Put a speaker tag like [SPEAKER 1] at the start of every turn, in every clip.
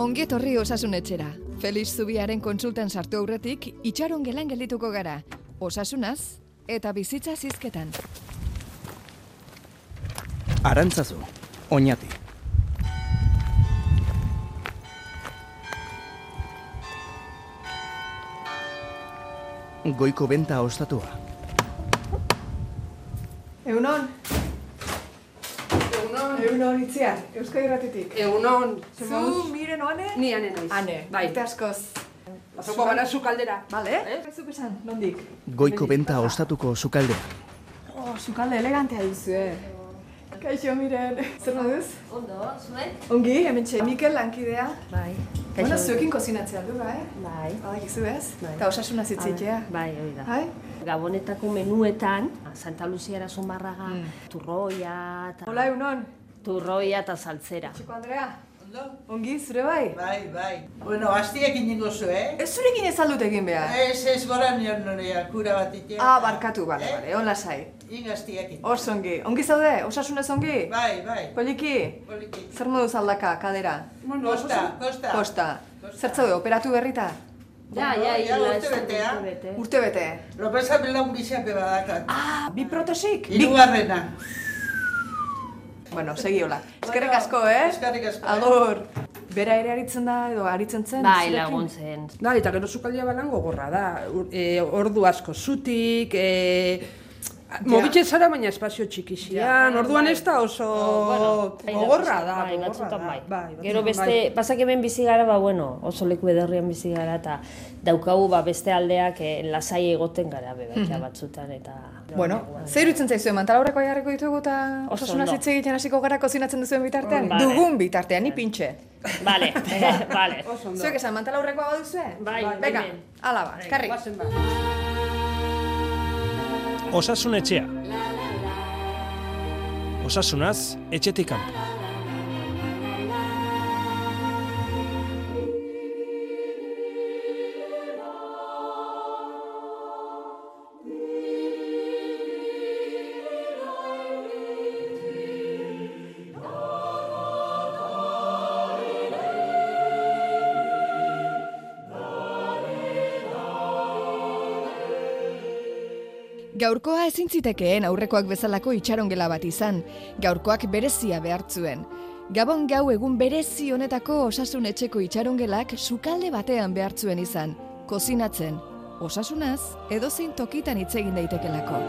[SPEAKER 1] Ongi etorri osasun etxera. Felix Zubiaren kontsultan sartu aurretik, itxaron gelan geldituko gara. Osasunaz eta bizitza zizketan.
[SPEAKER 2] Arantzazu, oñati. Goiko benta ostatua.
[SPEAKER 1] Egunon. Egunon. Egunon itziar, Euskadi Ratitik.
[SPEAKER 3] Egunon,
[SPEAKER 1] Zu, miren oane?
[SPEAKER 3] Ni ane naiz.
[SPEAKER 1] Ane,
[SPEAKER 3] bai.
[SPEAKER 1] Askoz.
[SPEAKER 3] Pasoko gara zu kaldera.
[SPEAKER 1] Bale, eh? Zuk esan, nondik?
[SPEAKER 2] Goiko benta ostatuko sukaldea.
[SPEAKER 1] Oh, sukalde elegantea duzu, eh? Kaixo, miren. Zer moduz?
[SPEAKER 4] Ondo, zuek?
[SPEAKER 1] Ongi, hemen txe, Mikel lankidea.
[SPEAKER 4] Bai.
[SPEAKER 1] Bueno, zuekin kozinatzea du, bai?
[SPEAKER 4] Bai.
[SPEAKER 1] Badakizu ez?
[SPEAKER 4] Bai.
[SPEAKER 1] Eta osasuna zitzitea.
[SPEAKER 4] Bai, hori da.
[SPEAKER 1] Bai?
[SPEAKER 4] Gabonetako menuetan, Santa Lucia Zumarraga,
[SPEAKER 1] Mm.
[SPEAKER 4] turroia, eta...
[SPEAKER 1] Hola, egunon.
[SPEAKER 4] Turroia eta saltzera.
[SPEAKER 1] Txiko Andrea,
[SPEAKER 5] Ondo?
[SPEAKER 1] ongi, zure bai?
[SPEAKER 5] Bai, bai. Bueno, hastiak ingo zu, eh?
[SPEAKER 1] Ez zurekin ez aldut egin behar.
[SPEAKER 5] Ez, ez gora nion norea, kura bat itea.
[SPEAKER 1] Ah, barkatu, bale,
[SPEAKER 5] Eh?
[SPEAKER 1] bale, on lasai.
[SPEAKER 5] Ing hastiak in.
[SPEAKER 1] Oso ongi. Ongi zaude? Osasunez ongi?
[SPEAKER 5] Bai, bai.
[SPEAKER 1] Poliki?
[SPEAKER 5] Poliki.
[SPEAKER 1] Zer moduz aldaka, kadera?
[SPEAKER 5] Kosta, kosta.
[SPEAKER 1] Kosta. Zer zaude, operatu berrita?
[SPEAKER 4] Ja,
[SPEAKER 5] Bueno,
[SPEAKER 4] ja,
[SPEAKER 5] ja,
[SPEAKER 4] ja,
[SPEAKER 5] urte betea.
[SPEAKER 4] bete.
[SPEAKER 1] Urte bete.
[SPEAKER 5] Lopeza belaun biziape badakat.
[SPEAKER 1] Ah, bi protesik? Bi... Bueno, segi hola. Eskerrik asko, eh?
[SPEAKER 5] eskerrik asko, eh?
[SPEAKER 1] Agur. Bera ere aritzen da, edo aritzen zen?
[SPEAKER 4] Bai, laguntzen.
[SPEAKER 3] Da, eta gero sukaldea balan gogorra da. E, ordu asko zutik, e, Mogitzen zara baina espazio txikixian, orduan ez da oso
[SPEAKER 4] Bai,
[SPEAKER 3] gogorra da,
[SPEAKER 4] bai, batzutan bai. Gero beste,
[SPEAKER 3] bai.
[SPEAKER 4] pasak hemen bizi gara, ba, bueno, oso leku ederrian bizi gara, eta daukagu ba, beste aldeak eh, lasai egoten gara bebakia batzutan, eta...
[SPEAKER 1] Bueno, zer iruditzen zaizu, mantalaurrekoa jarriko ditugu eta osasuna hitz egiten hasiko gara kozinatzen duzuen bitartean? Dugun bitartean, ni pintxe.
[SPEAKER 4] Vale, vale.
[SPEAKER 1] Zuek esan mantalaurrekoa baduzue?
[SPEAKER 4] Bai, hemen.
[SPEAKER 1] ala ba, eskarri.
[SPEAKER 6] Osasun etxea. Osasunaz, etxetik kanpo.
[SPEAKER 1] Gaurkoa ezin zitekeen aurrekoak bezalako itxarongela bat izan, gaurkoak berezia behartzuen. Gabon gau egun berezi honetako osasun etxeko itxarongelak sukalde batean behartzuen izan, kozinatzen, osasunaz edozein tokitan hitz egin daitekelako.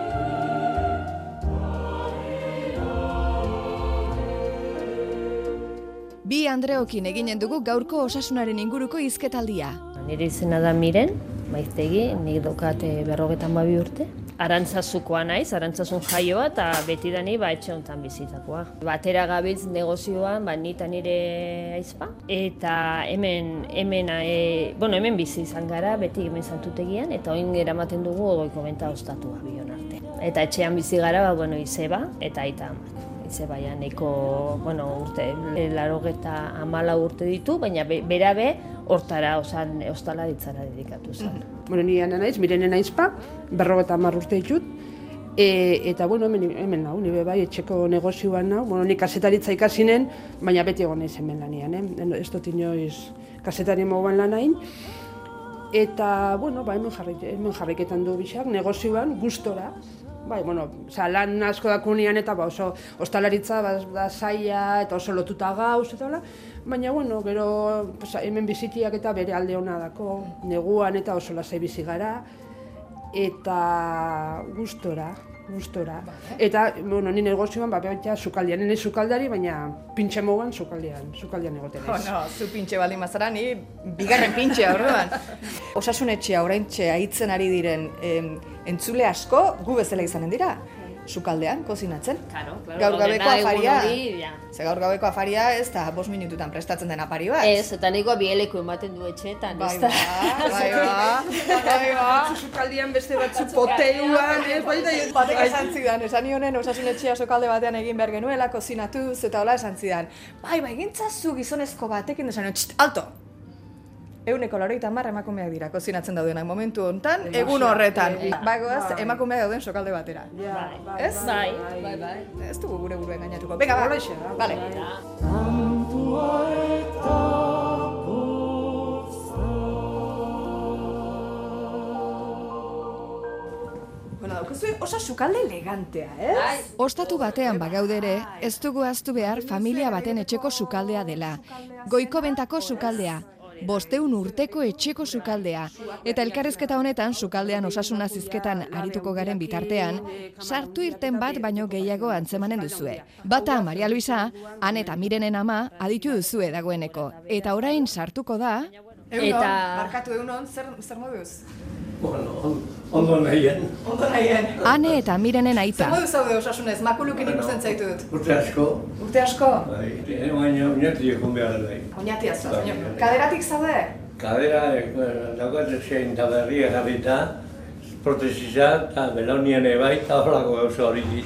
[SPEAKER 1] Bi Andreokin eginen dugu gaurko osasunaren inguruko hizketaldia.
[SPEAKER 4] Nire izena da Miren, maiztegi, nik dokat eh, berrogetan babi urte. Arantzazukoa naiz, arantzazun jaioa eta beti da ni ba, etxe honetan bizitakoa. Batera gabiltz negozioan, ba, nita nire aizpa. Eta hemen, hemen, e, bueno, hemen bizi izan gara, beti hemen santutegian, eta oin eramaten dugu goiko benta ostatua bion arte. Eta etxean bizi gara, ba, bueno, izeba, eta aita amak. Izebaian nahiko, bueno, urte, larogeta amala urte ditu, baina be, berabe hortara, osan, ostalaritzara dedikatu zen.
[SPEAKER 3] Bueno, ni ana naiz, mirene naizpa, berrogeta hamar urte ditut, e, eta bueno, hemen, hemen nau, nire bai, etxeko negozioan nau, bueno, ni kasetaritza ikasinen, baina beti egon naiz hemen lanian, eh? Ez dut inoiz kasetari moguan lanain, eta, bueno, ba, hemen, jarri, hemen jarriketan du bixak, negozioan, gustora, Bai, bueno, oza, lan asko dakunean eta ba, oso ostalaritza ba, da zaila eta oso lotuta gauz eta hola, baina bueno, gero pues, hemen bizitiak eta bere alde ona dako, neguan eta oso lasai bizi gara eta gustora, gustora. Eta, bueno, ni negozioan, ba, baita sukaldian, nire sukaldari, baina pintxe moguan sukaldian, sukaldian egoten
[SPEAKER 1] Oh,
[SPEAKER 3] naiz.
[SPEAKER 1] no, zu pintxe baldin mazara, ni bigarren pintxea orduan. Osasunetxea oraintxe aitzen ari diren em, entzule asko gu bezala izanen dira. Sukaldean, kozinatzen.
[SPEAKER 4] Claro, claro,
[SPEAKER 1] Gaur gabeko afaria.
[SPEAKER 4] ja.
[SPEAKER 1] Ze gaur gabeko afaria ez da bost minututan prestatzen den apari bat.
[SPEAKER 4] Ez, eta nahiko bieleko ematen du etxeetan,
[SPEAKER 1] Bai
[SPEAKER 4] ez
[SPEAKER 1] ba,
[SPEAKER 4] da?
[SPEAKER 1] bai ba, bai ba.
[SPEAKER 3] Sukaldian beste batzu poteuan, ez, baita
[SPEAKER 1] Batek esan zidan, esan nionen osasunetxea sokalde batean egin behar genuela, kozinatuz, eta hola esan zidan. Bai, bai, gintzazu gizonezko batekin esan nion, "Txt, alto! Euneko laroita hamar emakumeak dira, kozinatzen daudenak momentu hontan, egun horretan. E, Bagoaz, bai. emakumeak dauden sokalde batera. Ja, bai. Bai, ez?
[SPEAKER 4] Bai, bai, bai.
[SPEAKER 1] Ez dugu gure burua engainatuko. Bega, ba,
[SPEAKER 3] hoxe,
[SPEAKER 1] bale.
[SPEAKER 7] Kantua eta
[SPEAKER 1] Bueno, daukazue osa sukalde elegantea, eh?
[SPEAKER 7] Ostatu batean bagaude ere, ez dugu aztu behar familia baten etxeko sukaldea dela. Goiko bentako sukaldea, bosteun urteko etxeko sukaldea. Eta elkarrezketa honetan, sukaldean osasuna zizketan arituko garen bitartean, sartu irten bat baino gehiago antzemanen duzue. Bata Maria Luisa, han eta mirenen ama, aditu duzue dagoeneko. Eta orain sartuko da,
[SPEAKER 1] Eunon,
[SPEAKER 4] Eta-
[SPEAKER 1] barkatu eunon, zer, zer moduz?
[SPEAKER 8] Bueno, ondo nahien.
[SPEAKER 1] Ondo nahien.
[SPEAKER 7] ane eta mirenen
[SPEAKER 1] Zer
[SPEAKER 7] aita.
[SPEAKER 1] moduz zaude osasunez, makulukin ikusten zaitut.
[SPEAKER 8] Urte asko,
[SPEAKER 1] Urte asko?
[SPEAKER 8] bai, eh, baina oinati ekon behar bai. Bai,
[SPEAKER 1] baina.
[SPEAKER 8] bai.
[SPEAKER 1] Kaderatik zaude?
[SPEAKER 8] Kadera, eh, daukat zein eta berria jarrita, protesiza, eta belaunian bai, eta horako gauza hori din.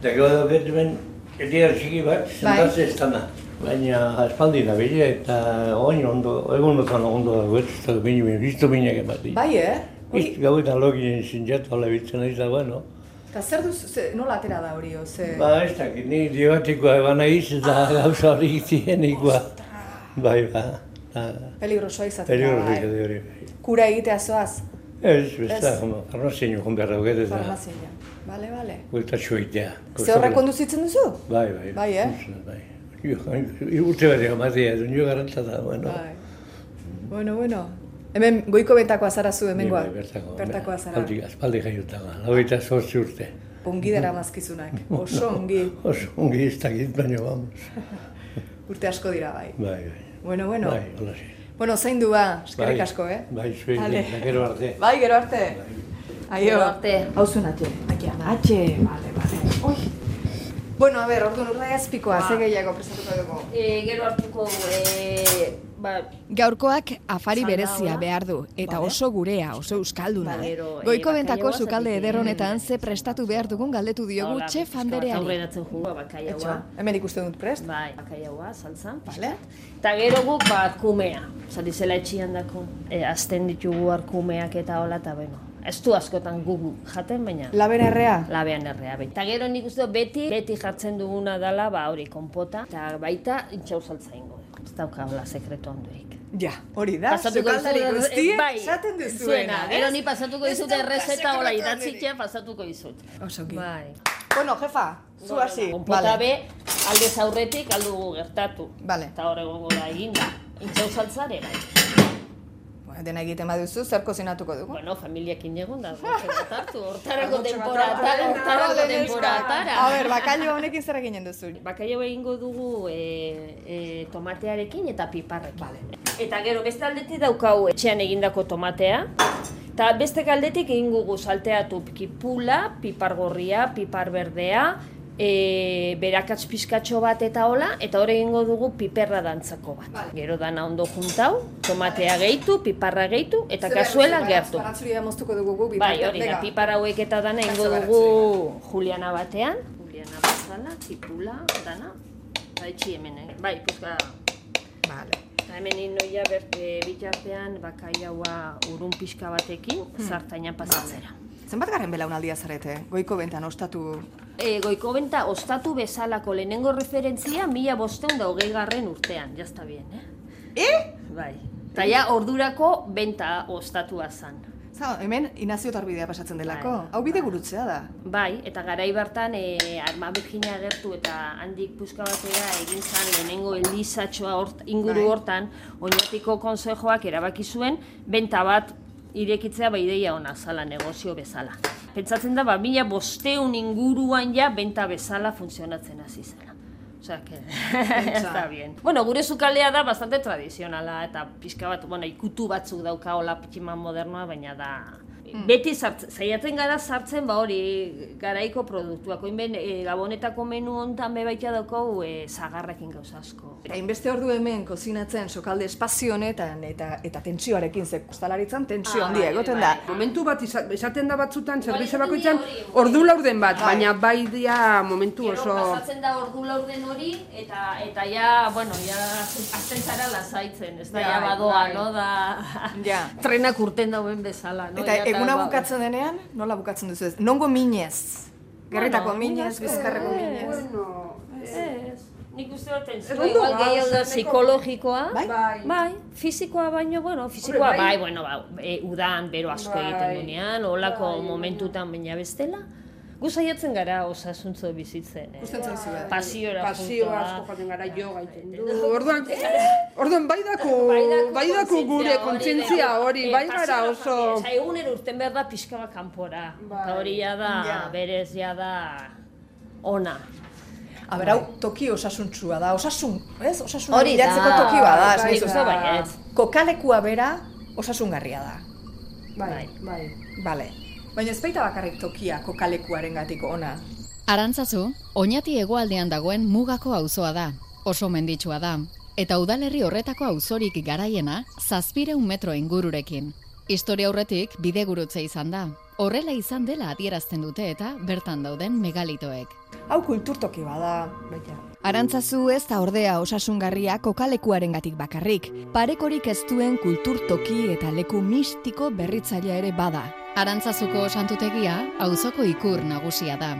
[SPEAKER 8] Eta gero daukat ben, etiar txiki bat, zentaz ez dana. Baina espaldi da bile, eta oin ondo, egun ondo dago, ez da bine, biztu binek emati.
[SPEAKER 1] Bai, eh? Hori,
[SPEAKER 8] Biz, gau eta logien zinjatu ala bitzen naiz da, bueno.
[SPEAKER 1] eta zer duzu, ze, nola atera da hori, o, ze...
[SPEAKER 8] Ba, ez dakit, ni diabatikoa eban naiz eta gauza hori zienikoa. Bai, ba. ba.
[SPEAKER 1] Peligrosoa izaten da,
[SPEAKER 8] Peligro
[SPEAKER 1] bai.
[SPEAKER 8] hori hori. bai.
[SPEAKER 1] Kura egitea zoaz,
[SPEAKER 8] Ez, ez da,
[SPEAKER 1] Ez.
[SPEAKER 8] farmazien joan behar dauket eta
[SPEAKER 1] farmazia. Bale, bale.
[SPEAKER 8] buelta txoitea.
[SPEAKER 1] Ze horrek konduzitzen duzu?
[SPEAKER 8] Bai, bai.
[SPEAKER 1] Bai, eh?
[SPEAKER 8] Bai. Urte bat egon matia, ez nio garantzata, bueno.
[SPEAKER 1] Bai. Bueno, bueno. Hemen goiko bentakoa zara zu hemengoa.
[SPEAKER 8] bai, bertako.
[SPEAKER 1] Bertakoa zara.
[SPEAKER 8] Aspaldi, aspaldi lauita zortzi urte.
[SPEAKER 1] Ongi dara mazkizunak. Oso ongi.
[SPEAKER 8] Oso ongi ez dakit, baina vamos.
[SPEAKER 1] Urte asko dira bai.
[SPEAKER 8] Bai, bai.
[SPEAKER 1] Bueno, bueno.
[SPEAKER 8] Bai, hola zi.
[SPEAKER 1] Bueno, zein du ba, eskerrik
[SPEAKER 8] Bai.
[SPEAKER 1] asko, eh?
[SPEAKER 8] Bai, zuei,
[SPEAKER 1] Vale.
[SPEAKER 8] gero arte.
[SPEAKER 1] Bai, gero arte. Aio.
[SPEAKER 4] Gero arte.
[SPEAKER 1] Hauzun atxe. Atxe, atxe. Vale, vale. Oi. Bueno, a ber, orduan urda azpikoa,
[SPEAKER 4] Ba.
[SPEAKER 1] ze gehiago prestatuko dugu.
[SPEAKER 4] E, gero hartuko, e, ba,
[SPEAKER 7] Gaurkoak afari berezia
[SPEAKER 4] hola.
[SPEAKER 7] behar du, eta oso gurea, oso euskalduna.
[SPEAKER 4] Ba, gero, eh,
[SPEAKER 7] Goiko bentako sukalde eder honetan ze prestatu behar dugun galdetu diogu
[SPEAKER 4] hola,
[SPEAKER 7] txef
[SPEAKER 4] pixka bat
[SPEAKER 7] andereari.
[SPEAKER 4] Aurreratzen jungo, bakaiaua.
[SPEAKER 1] Etxo, hemen ikusten dut prest.
[SPEAKER 4] Bai, bakaiaua, saltzan.
[SPEAKER 1] Vale.
[SPEAKER 4] Eta gero guk bat kumea. Zati zela etxian dako. E, azten ditugu arkumeak eta hola, eta bueno. Ez du askotan guk jaten, baina
[SPEAKER 1] Labera errea?
[SPEAKER 4] labean errea beti. Eta gero nik uste dut beti, beti jartzen duguna dela, ba hori konpota, eta baita intxau saltza ingo. Ez dauka hola sekretu handurik.
[SPEAKER 1] Ja, hori da, sukaldari guztiek
[SPEAKER 4] bai,
[SPEAKER 1] esaten duzuena?
[SPEAKER 4] Gero ni pasatuko dizut errezeta hola
[SPEAKER 1] sekretu
[SPEAKER 4] idatzitzea pasatuko dizut.
[SPEAKER 1] Oso ongi.
[SPEAKER 4] Bai.
[SPEAKER 1] Bueno, jefa, zu hasi.
[SPEAKER 4] Konpota be, aldez aurretik aldugu gertatu.
[SPEAKER 1] Vale.
[SPEAKER 4] Eta hor egongo da eginda. Intxau saltzare, bai.
[SPEAKER 1] Bueno, dena egiten baduzu, zer kozinatuko dugu?
[SPEAKER 4] Bueno, familiakin egon da, hartu, hortarako
[SPEAKER 1] hartu.
[SPEAKER 4] hortarako
[SPEAKER 1] Vale, neska.
[SPEAKER 4] temporatara.
[SPEAKER 1] A ber, bakailo honekin zer eginen duzu?
[SPEAKER 4] Bakaio egingo dugu e, e, tomatearekin eta piparrekin. Eta gero beste aldetik daukau etxean egindako tomatea. Eta beste aldetik egingo dugu salteatu kipula, pipar gorria, pipar berdea, e, berakatz pizkatxo bat eta hola, eta hor egingo dugu piperra dantzako bat. Gero dana ondo juntau, tomatea gehitu, piparra gehitu, eta kazuela gertu.
[SPEAKER 1] Baratzuria moztuko dugu gu,
[SPEAKER 4] Bai, hori da, pipar hauek eta dana ingo
[SPEAKER 1] Kasu
[SPEAKER 4] dugu Juliana batean. Juliana bazala, tipula, dana. Ba, etxi hemen, eh? bai, puzka.
[SPEAKER 1] Vale.
[SPEAKER 4] Eta hemen inoia berte bitartean bakaiaua urun pixka batekin, zartaina pasatzera.
[SPEAKER 1] Zenbat garen belaunaldia zarete? Goiko bentan ostatu...
[SPEAKER 4] E, goiko benta ostatu bezalako lehenengo referentzia mila bosteun da hogei garren urtean, jazta bien, eh?
[SPEAKER 1] Eh?
[SPEAKER 4] Bai. Eta ja, ordurako benta ostatua zan.
[SPEAKER 1] Zau, hemen Inazio Tarbidea pasatzen delako.
[SPEAKER 4] Bai.
[SPEAKER 1] Hau bide gurutzea da.
[SPEAKER 4] Bai, eta garai bertan e, arma birgina agertu eta handik puska batera egin zan lehenengo elizatxoa hort, inguru
[SPEAKER 1] Bai.
[SPEAKER 4] hortan, oinatiko konsejoak erabaki zuen, benta bat irekitzea ba ideia ona zala negozio bezala. Pentsatzen da, ba, mila bosteun inguruan ja benta bezala funtzionatzen hasi zela. Osea, que está bien. Bueno, gure sukaldea da bastante tradizionala eta pixka bat, bueno, ikutu batzuk dauka hola pitximan modernoa, baina da Beti sartzen, saiatzen gara sartzen ba hori garaiko produktuak. Oin ben, e, gabonetako menu hontan be baita daukagu e, zagarrekin gauza asko.
[SPEAKER 1] Hainbeste ordu hemen kozinatzen sokalde espazio honetan eta eta tentsioarekin ze kostalaritzan tentsio
[SPEAKER 4] Ah,
[SPEAKER 1] handia
[SPEAKER 4] bai,
[SPEAKER 1] egoten
[SPEAKER 4] bai.
[SPEAKER 1] da.
[SPEAKER 3] Momentu bat esaten da batzutan, zerbitzu bakoitzan, ordu laurden bat,
[SPEAKER 1] Bai.
[SPEAKER 3] baina bai dia momentu
[SPEAKER 4] Gero
[SPEAKER 3] oso...
[SPEAKER 4] pasatzen da ordu laurden hori eta eta ja, bueno, ja azten zara lasaitzen, ez da
[SPEAKER 1] Bai,
[SPEAKER 4] ja badoa,
[SPEAKER 1] bai.
[SPEAKER 4] no, da
[SPEAKER 1] Ja.
[SPEAKER 4] trenak urten dauen bezala, no?
[SPEAKER 1] Eta
[SPEAKER 4] Ja,
[SPEAKER 1] eguna bukatzen denean, nola bukatzen duzu ez? Nongo minez? Gerritako
[SPEAKER 4] Bueno,
[SPEAKER 1] minez, bizkarreko minez.
[SPEAKER 3] Bueno,
[SPEAKER 4] Ez. Nik uste dut
[SPEAKER 3] ondo
[SPEAKER 4] igual gehiago da psikologikoa.
[SPEAKER 3] Bai.
[SPEAKER 4] Bai, fisikoa baino, bueno, fisikoa
[SPEAKER 3] bai.
[SPEAKER 4] bai, bueno, ba, e, udan bero asko
[SPEAKER 3] Bai.
[SPEAKER 4] egiten dunean, olako
[SPEAKER 3] Bai.
[SPEAKER 4] momentutan baina bestela. Gu saiatzen gara osasuntzo bizitzen. Eh?
[SPEAKER 1] Gustatzen eh?
[SPEAKER 4] Pasiora
[SPEAKER 3] Pasio
[SPEAKER 4] juntoa.
[SPEAKER 3] asko joaten gara yoga egiten du. Orduan, orduan bai dako,
[SPEAKER 4] Baidako
[SPEAKER 3] bai dako gure
[SPEAKER 4] kontzientzia
[SPEAKER 3] hori,
[SPEAKER 4] eh,
[SPEAKER 3] bai gara oso...
[SPEAKER 4] Osa, egunero urten behar da pixka bat kanpora.
[SPEAKER 3] Bai.
[SPEAKER 4] Eta hori ja da, berez ja da ona.
[SPEAKER 1] A ber, hau toki osasuntsua da, osasun, ez? Osasun
[SPEAKER 4] Hori da.
[SPEAKER 1] bilatzeko toki bada,
[SPEAKER 3] Bai,
[SPEAKER 1] dizu.
[SPEAKER 4] uste baietz.
[SPEAKER 1] Kokalekua bera osasungarria da.
[SPEAKER 3] Bai, bai.
[SPEAKER 1] Bale. Baina ez baita bakarrik tokia kokalekuaren gatik ona.
[SPEAKER 9] Arantzazu, oinati hegoaldean dagoen mugako auzoa da, oso menditsua da, eta udalerri horretako auzorik garaiena zazpireun metro ingururekin. Historia aurretik bidegurutze izan da. Horrela izan dela adierazten dute eta bertan dauden megalitoek.
[SPEAKER 1] Hau kulturtoki bada.
[SPEAKER 3] Baita.
[SPEAKER 7] Arantzazu ez da ordea osasungarria kokalekuarengatik bakarrik. Parekorik ez duen kulturtoki eta leku mistiko berritzailea ere bada.
[SPEAKER 9] Arantzazuko santutegia auzoko ikur nagusia da.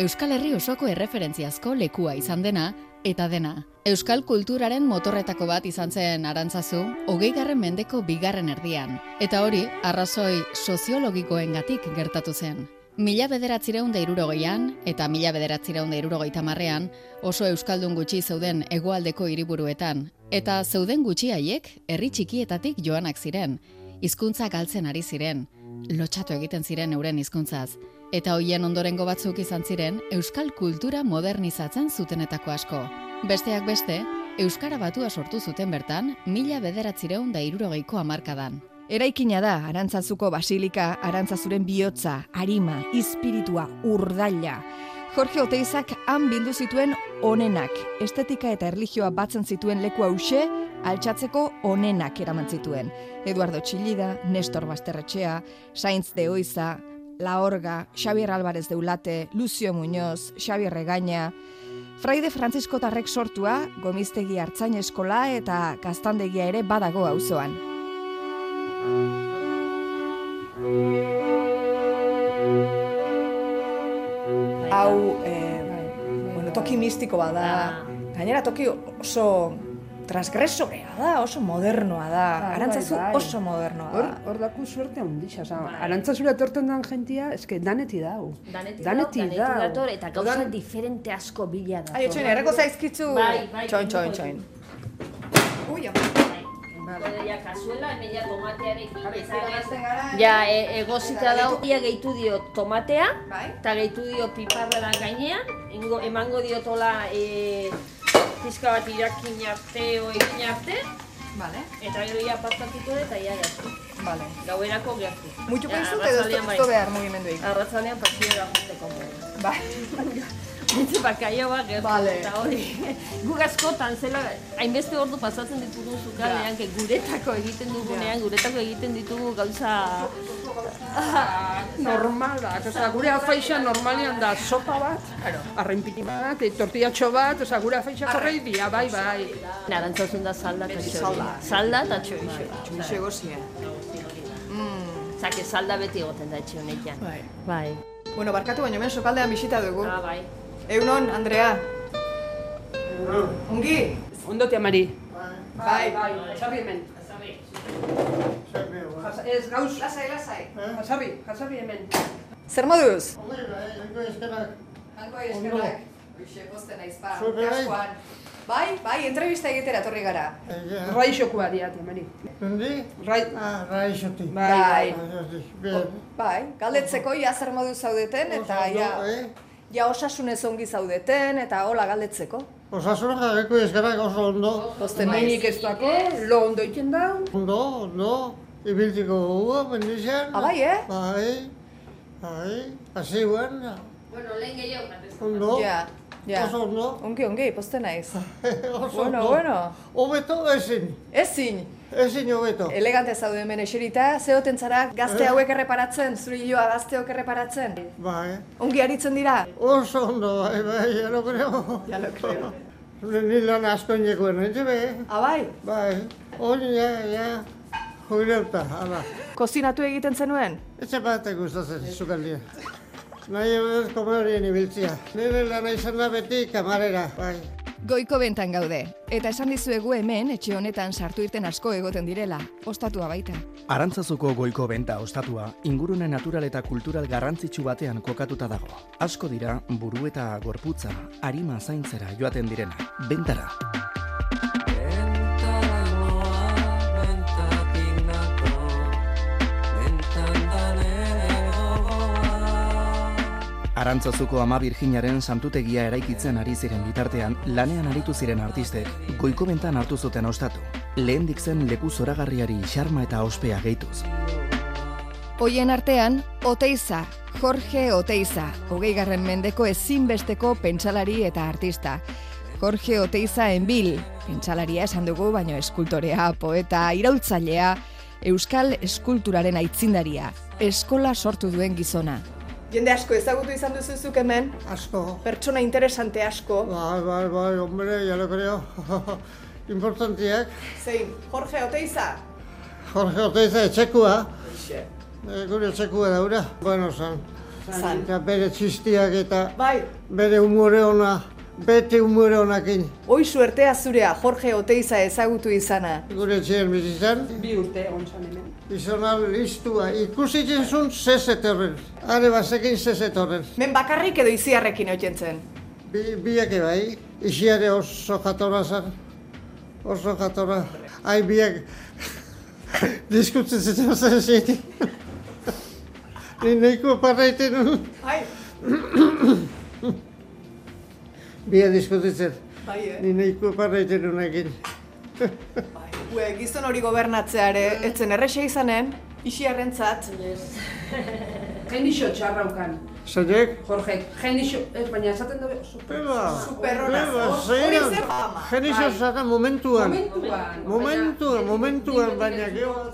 [SPEAKER 9] Euskal Herri osoko erreferentziazko lekua izan dena eta dena. Euskal kulturaren motorretako bat izan zen arantzazu, hogeigarren mendeko bigarren erdian. Eta hori, arrazoi soziologikoengatik gertatu zen. Mila bederatzireun irurogeian eta mila bederatzireun irurogeita marrean oso euskaldun gutxi zeuden hegoaldeko hiriburuetan. Eta zeuden gutxi haiek herri txikietatik joanak ziren. Hizkuntza galtzen ari ziren. Lotxatu egiten ziren euren hizkuntzaz. Eta hoien ondorengo batzuk izan ziren euskal kultura modernizatzen zutenetako asko. Besteak beste, Euskara batua sortu zuten bertan, mila bederatzireun da irurogeiko amarkadan.
[SPEAKER 7] Eraikina da Arantzazuko basilika, Arantzazuren bihotza, arima, ispiritua, urdaila. Jorge Oteizak han bildu zituen onenak, estetika eta erlijioa batzen zituen leku hause, altxatzeko onenak eraman zituen. Eduardo Txillida, Nestor Basterretxea, Sainz de Oiza, La Orga, Xavier Álvarez de Ulate, Lucio Muñoz, Xavier Regaña, Fraide Francisco Tarrek sortua, gomiztegi hartzain eskola eta gaztandegia ere badago auzoan.
[SPEAKER 1] Hau, eh, bueno, toki mistiko bada.
[SPEAKER 4] Ah.
[SPEAKER 1] Gainera toki oso transgresorea da, oso modernoa da.
[SPEAKER 3] Bai,
[SPEAKER 1] Arantzazu
[SPEAKER 3] bai, bai.
[SPEAKER 1] oso modernoa
[SPEAKER 3] Hor,
[SPEAKER 1] da.
[SPEAKER 3] hor daku suerte handixa, oza, arantzazura etortzen dan jentia, eske daneti dau. Daneti
[SPEAKER 4] danetik
[SPEAKER 3] dau.
[SPEAKER 4] dator, eta gauza
[SPEAKER 3] Dan-
[SPEAKER 4] diferente asko bila da.
[SPEAKER 1] Ai, etxoin, erreko zaizkitzu.
[SPEAKER 4] Bai, bai,
[SPEAKER 1] Txoin, txoin, txoin. Ui,
[SPEAKER 4] Bale, ja, kasuela, hemen ja tomatearekin. Ja, e, egozita dau, ia gehitu dio tomatea,
[SPEAKER 1] Bai.
[SPEAKER 4] eta gehitu dio piparra gainean, ingo, emango diotola e, pizka bat irakin arte, egin arte,
[SPEAKER 1] Vale,
[SPEAKER 4] eta gero ia pastatuko dut, eta ia gertu.
[SPEAKER 1] vale.
[SPEAKER 4] Gauerako gertu. Ja,
[SPEAKER 1] izut edo ez behar mugimenduik.
[SPEAKER 4] Arratzalean pasiera juteko modu.
[SPEAKER 1] Bai.
[SPEAKER 4] Bintze bakaio bat gertu,
[SPEAKER 1] Vale.
[SPEAKER 4] eta hori. Guk askotan zela, hainbeste ordu pasatzen ditugu sukaldean, que guretako egiten dugunean, guretako egiten ditugu gauza...
[SPEAKER 3] Normalak, oza, gure afaixa normalian da sopa bat, arrenpiti bat, e, tortillatxo bat, oza, gure afaixa korrei dia, bai, bai.
[SPEAKER 4] Narantzazun da salda eta txori.
[SPEAKER 1] Salda.
[SPEAKER 4] Eta txori.
[SPEAKER 1] Txuxe gozia.
[SPEAKER 4] Zake salda beti egoten da etxe honetan.
[SPEAKER 1] Bai.
[SPEAKER 4] Bai.
[SPEAKER 1] Bueno, barkatu baino hemen sokaldean bisita dugu.
[SPEAKER 4] Ah, bai.
[SPEAKER 1] Eunon, Andrea. Ongi?
[SPEAKER 3] Ondote amari.
[SPEAKER 1] Bai.
[SPEAKER 3] Bai, jasarri hemen. Jas- Ez gauz,
[SPEAKER 1] Lasai, lasai.
[SPEAKER 3] jasarri, jasarri hemen.
[SPEAKER 1] Zer moduz?
[SPEAKER 8] eskerak.
[SPEAKER 1] Hanko eskerrak. Uxe, poste naiz, ba.
[SPEAKER 8] Zuek bai?
[SPEAKER 1] Kasuan. Bai, bai, entrevista egitera etorri gara.
[SPEAKER 3] Raixoko ariat, amari.
[SPEAKER 8] Nundi?
[SPEAKER 3] Rai,
[SPEAKER 8] Ah, raixoti.
[SPEAKER 1] Bai. Bai, galdetzeko ia zer modu zaudeten eta
[SPEAKER 8] Oso,
[SPEAKER 1] ja, osasunez ongi zaudeten eta hola galdetzeko.
[SPEAKER 8] Osasuna jarriko eskerak oso ondo.
[SPEAKER 1] Poste
[SPEAKER 3] Mainik ez dako, lo ondo iten da.
[SPEAKER 8] Ondo, ondo. Ibiltziko gogoa, mendizan.
[SPEAKER 1] Ah, bai, eh?
[SPEAKER 8] Bai. Bai. Hasi guen.
[SPEAKER 4] Bueno, lehen gehiago
[SPEAKER 8] Ondo.
[SPEAKER 1] Ja, ja.
[SPEAKER 8] Oso ondo.
[SPEAKER 1] Ongi, ongi, poste naiz.
[SPEAKER 8] Oso
[SPEAKER 1] Bueno,
[SPEAKER 8] ondo.
[SPEAKER 1] bueno.
[SPEAKER 8] Hobeto ezin.
[SPEAKER 1] Ezin,
[SPEAKER 8] Ezin hobeto.
[SPEAKER 1] elegante zaude hemen eserita, zehoten zara gazte
[SPEAKER 8] Eh?
[SPEAKER 1] hauek erreparatzen, zure hiloa gazteok erreparatzen.
[SPEAKER 8] Bai.
[SPEAKER 1] Ongi aritzen dira?
[SPEAKER 8] Oso ondo, bai, bai, ya lo creo.
[SPEAKER 1] Ja lo creo.
[SPEAKER 8] Ni lan asko inekuen, ente be?
[SPEAKER 1] Ah, bai?
[SPEAKER 8] Bai. Hori, ja, ja. Jubileuta, ala.
[SPEAKER 1] Kozinatu egiten zenuen?
[SPEAKER 8] Etxe batek gustatzen, zukaldia. Nahi edo komarien ibiltzia. Nire lana izan da beti kamarera, bai.
[SPEAKER 7] Goiko bentan gaude, eta esan dizuegu hemen etxe honetan sartu irten asko egoten direla, ostatua baita.
[SPEAKER 2] Arantzazuko goiko benta ostatua ingurune natural eta kultural garrantzitsu batean kokatuta dago. Asko dira buru eta gorputza arima zaintzera joaten direna. Bentara. Arantzazuko ama Virginaren santutegia eraikitzen ari ziren bitartean, lanean aritu ziren artistek, goiko bentan hartu zuten ostatu. Lehendik zen leku zoragarriari xarma eta ospea gehituz.
[SPEAKER 7] Hoien artean, Oteiza, Jorge Oteiza, hogei garren mendeko ezinbesteko pentsalari eta artista. Jorge Oteiza enbil, pentsalaria esan dugu, baino eskultorea, poeta, iraultzailea, euskal eskulturaren aitzindaria, eskola sortu duen gizona.
[SPEAKER 1] Jende asko ezagutu izan duzuzuk hemen,
[SPEAKER 5] Asko.
[SPEAKER 1] pertsona interesante asko.
[SPEAKER 5] Bai, bai, bai, hombre, ya lo creo. Importantiak.
[SPEAKER 1] Zein, Jorge Oteiza?
[SPEAKER 5] Jorge Oteiza etxekua.
[SPEAKER 1] Hoxe.
[SPEAKER 5] E, gure etxekua daura. Bueno, san.
[SPEAKER 1] Zan.
[SPEAKER 5] Eta bere txistiak eta
[SPEAKER 1] Bai,
[SPEAKER 5] bere umore ona, bete umore onakin.
[SPEAKER 1] hoi suertea zurea Jorge Oteiza ezagutu izana.
[SPEAKER 5] Gure etxean bizitzan.
[SPEAKER 3] Bi urte egon zan hemen.
[SPEAKER 5] Gizona listua. Ikusi zuen zezet horren. Are bazekin horren.
[SPEAKER 1] Men bakarrik edo iziarrekin oiten zen.
[SPEAKER 5] Bi, biak bai, isiare oso jatorra zen. Oso jatorra. Ai biak diskutzen zitzen zen zeti. Ni nahiko parraiten nu.
[SPEAKER 1] Bai,
[SPEAKER 5] Biak diskutitzen.
[SPEAKER 1] bai, eh?
[SPEAKER 5] Ni nahiko parraiten nunekin.
[SPEAKER 1] Bai. Ue, gizon hori gobernatzeare, etzen errexea izanen, isiarrentzat.
[SPEAKER 3] Jendixo txarraukan.
[SPEAKER 5] Zainek?
[SPEAKER 3] Jorge, jendixo, ez baina esaten dugu, super,
[SPEAKER 5] Beba,
[SPEAKER 1] Superrona. Hori zer fama.
[SPEAKER 5] Genixo zara momentuan.
[SPEAKER 3] momentuan.
[SPEAKER 5] Momentuan, momentuan, baina gero,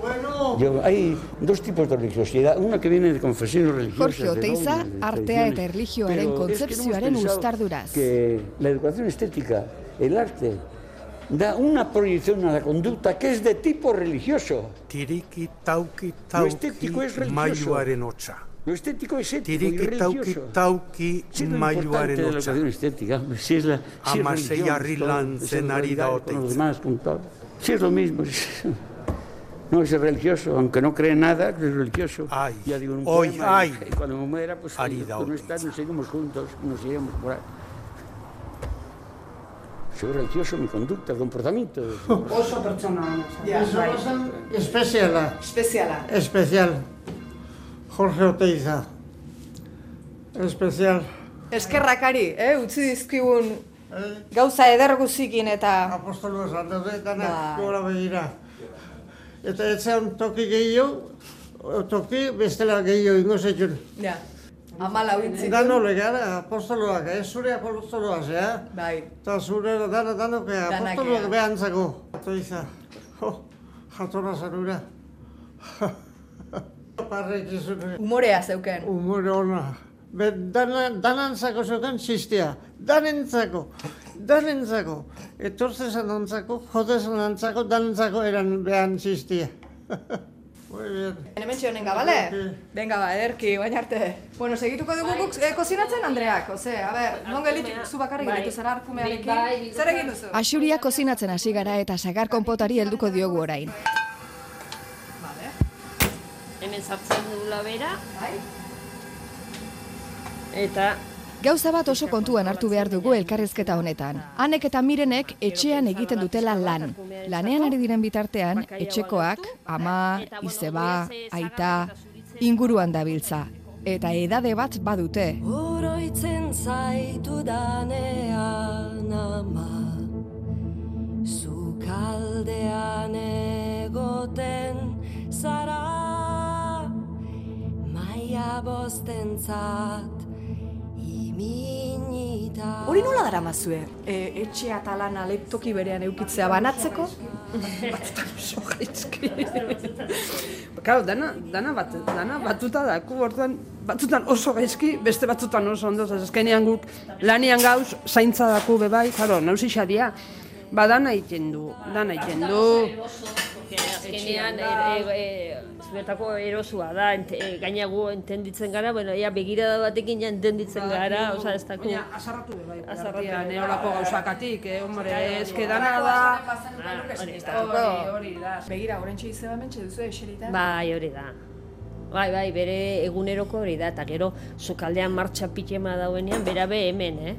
[SPEAKER 5] bueno.
[SPEAKER 10] Yo, hay dos tipos de religiosidad, una que viene de confesiones religiosas.
[SPEAKER 7] Jorge Oteiza, artea eta erlijioaren
[SPEAKER 10] pero es que
[SPEAKER 7] kontzepzioaren uztarduraz.
[SPEAKER 10] Que la educación estética, el arte, da una proyección a la conducta que es de tipo religioso.
[SPEAKER 11] Tiriki tauki
[SPEAKER 10] Lo estético es
[SPEAKER 11] tauki
[SPEAKER 10] religioso. Lo estético es ético y
[SPEAKER 11] Tiriki tauki
[SPEAKER 10] religioso.
[SPEAKER 11] tauki
[SPEAKER 10] Sí, lo importante de la educación estética, si es la si es
[SPEAKER 11] Hamasei
[SPEAKER 10] religión,
[SPEAKER 11] harri
[SPEAKER 10] todo,
[SPEAKER 11] lan
[SPEAKER 10] es
[SPEAKER 11] zen ari da
[SPEAKER 10] solidario con los
[SPEAKER 11] Oteiza.
[SPEAKER 10] demás, con todo. Si es lo mismo. No es religioso, aunque no cree nada, es religioso.
[SPEAKER 11] Ay,
[SPEAKER 10] ya digo, un
[SPEAKER 11] hoy,
[SPEAKER 10] poema,
[SPEAKER 11] ay.
[SPEAKER 10] y cuando me muera, pues no
[SPEAKER 11] Oteiza.
[SPEAKER 10] está, nos iremos juntos, nos iremos por ahí. Soy religioso, mi conducta, el comportamiento.
[SPEAKER 3] Oso pertsona ona. zan.
[SPEAKER 1] Ja, bai.
[SPEAKER 5] zen espeziala.
[SPEAKER 1] Espeziala.
[SPEAKER 5] Especial. Jorge Oteiza. Especial.
[SPEAKER 1] Eskerrakari, eh, utzi dizkigun gauza eder guzikin eta...
[SPEAKER 5] Apostolo esan dute, danak
[SPEAKER 1] Bai.
[SPEAKER 5] gora begira. Eta ez zen toki gehiago, toki bestela gehiago ingo zetxun.
[SPEAKER 1] Ja, amala utzi.
[SPEAKER 5] Dano legara, apostoloak, ez zure apostoloak, zea?
[SPEAKER 1] Bai.
[SPEAKER 5] Eta zure dana danok, eh,
[SPEAKER 1] Danak,
[SPEAKER 5] apostoloak behantzako. Oteiza. Jo, jatorra zanura. Parrek izun.
[SPEAKER 1] Umorea zeuken.
[SPEAKER 5] Umore ona. Be, dana, danantzako zuten txistia. Danentzako. Danentzako. Etortzen antzako, jotezen antzako, danentzako eran behan txistia. Muy bien.
[SPEAKER 1] Hemen honen gabale? Venga ba, ederki, baina arte. Bueno, segituko dugu guk eh, kozinatzen, Andreak? Ose, a ber, non gelitu, zu bakarrik
[SPEAKER 4] Bai.
[SPEAKER 1] gelitu zara
[SPEAKER 4] Bai,
[SPEAKER 1] arkumearekin? Zer egin duzu?
[SPEAKER 7] Axuria kozinatzen hasi gara eta sagar konpotari helduko diogu orain.
[SPEAKER 4] Hemen sartzen dugula bera.
[SPEAKER 1] Bai.
[SPEAKER 4] Eta
[SPEAKER 7] Gauza bat oso kontuan hartu behar dugu elkarrezketa honetan. Hanek eta mirenek etxean egiten dutela lan. Lanean ari diren bitartean, etxekoak, ama, izeba, aita, inguruan dabiltza. Eta edade bat badute.
[SPEAKER 12] Oroitzen zaitu danean ama Zukaldean egoten zara Maia bostentzat
[SPEAKER 1] Hori nola dara mazue? E, etxea eta lana toki berean eukitzea banatzeko?
[SPEAKER 3] Batzutan oso gaizki. Claro, dana, dana, bat, dana batuta daku, orduan batzutan oso gaizki, beste batzutan oso ondo, azkenean guk lanian gauz, zaintza daku bebai, claro, nauzi dia. Ba, dana egiten du, dana egiten du.
[SPEAKER 4] Azkenean, e, e, zuetako erosua da, ente, e, gaina gu entenditzen gara, bueno, ea begirada batekin ja entenditzen gara, osea, ez dako...
[SPEAKER 3] Baina, azarratu be bai, azarratia, neolako
[SPEAKER 4] bai, bai.
[SPEAKER 3] gauzakatik, eh, hombre, eske dana da... Hori, hori da.
[SPEAKER 1] Begira, orentxe izeba mentxe duzu eserita.
[SPEAKER 4] Bai, hori da. Bai, bai, bere eguneroko hori da, eta gero sukaldean martxa pitema dauenean, bera be hemen, eh?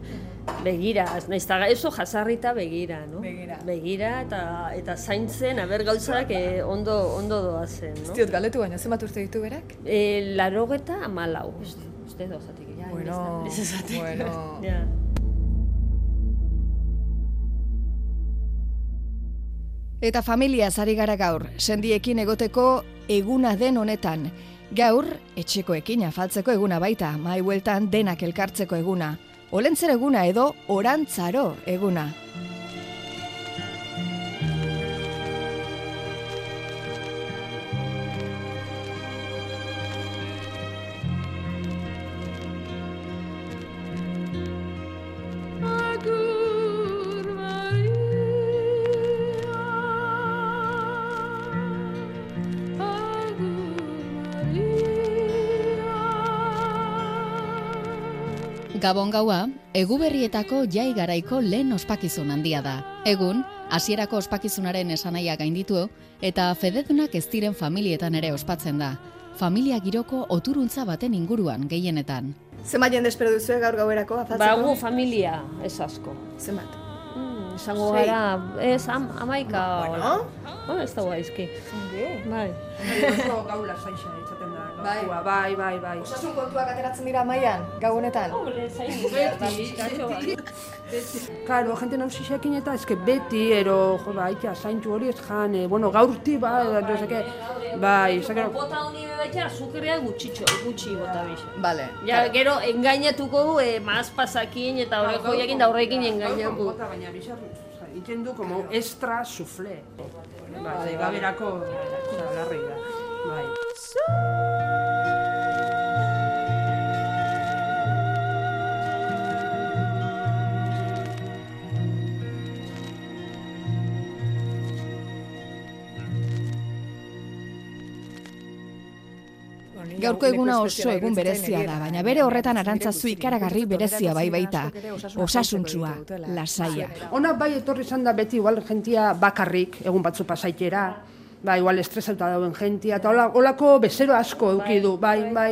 [SPEAKER 4] Begira, ez naiz eta eso jasarrita begira, no?
[SPEAKER 1] Begira.
[SPEAKER 4] Begira eta eta zaintzen, aber gauzak eh, ondo ondo doazen, no?
[SPEAKER 1] Ziot, galdetu baina, zenbat urte ditu berak?
[SPEAKER 4] Eh, larogeta amalau, uste, uste dozatik, ja,
[SPEAKER 1] Bueno,
[SPEAKER 4] ez
[SPEAKER 1] bueno.
[SPEAKER 4] ja.
[SPEAKER 7] Eta familia ari gara gaur, sendiekin egoteko eguna den honetan. Gaur, etxekoekin afaltzeko eguna baita, mai bueltan denak elkartzeko eguna. Olentzer eguna edo orantzaro eguna.
[SPEAKER 9] Gabon gaua, eguberrietako jai garaiko lehen ospakizun handia da. Egun, hasierako ospakizunaren esanaia gainditu eta fededunak ez diren familietan ere ospatzen da. Familia giroko oturuntza baten inguruan gehienetan.
[SPEAKER 1] Zenbat jende espero duzu gaur gauerako afaltzeko?
[SPEAKER 4] Ba, gu familia, ez asko.
[SPEAKER 1] Zenbat?
[SPEAKER 4] Mm, esango
[SPEAKER 1] Sei.
[SPEAKER 4] gara, ez, am, amaika.
[SPEAKER 1] Bueno.
[SPEAKER 4] Bueno, ez dago aizki. Bai.
[SPEAKER 3] Oso gaula da.
[SPEAKER 1] Bai.
[SPEAKER 3] gaurkoa, bai, bai, bai.
[SPEAKER 1] Osasun kontuak ateratzen dira maian, gau honetan?
[SPEAKER 3] Beti, beti. Claro, gente nausixekin eta eske beti, ero, jo, bai, zaintu hori ez jan, eh, bueno, gaurti, bai, no seke, bai, zakero,
[SPEAKER 4] Bota honi bebaita, azukrea gutxitxo, gutxi bota bixa.
[SPEAKER 1] Vale.
[SPEAKER 4] Ja, gero, engainatuko du, eh, maazpazakin eta joiakin da horrekin engainatu.
[SPEAKER 3] Bota, baina bizar, egiten du como extra sufle. Bai, gaberako, larri da. Bai.
[SPEAKER 7] Gaurko eguna oso egun berezia da, baina bere horretan arantzazu ikaragarri berezia bai baita. Osasuntsua, lasaia.
[SPEAKER 3] Ona bai etorri izan da beti igual jentia bakarrik, egun batzu pasaitera, ba, igual estresauta dauen jentia, eta hola, holako bezero asko eduki du, bai, bai.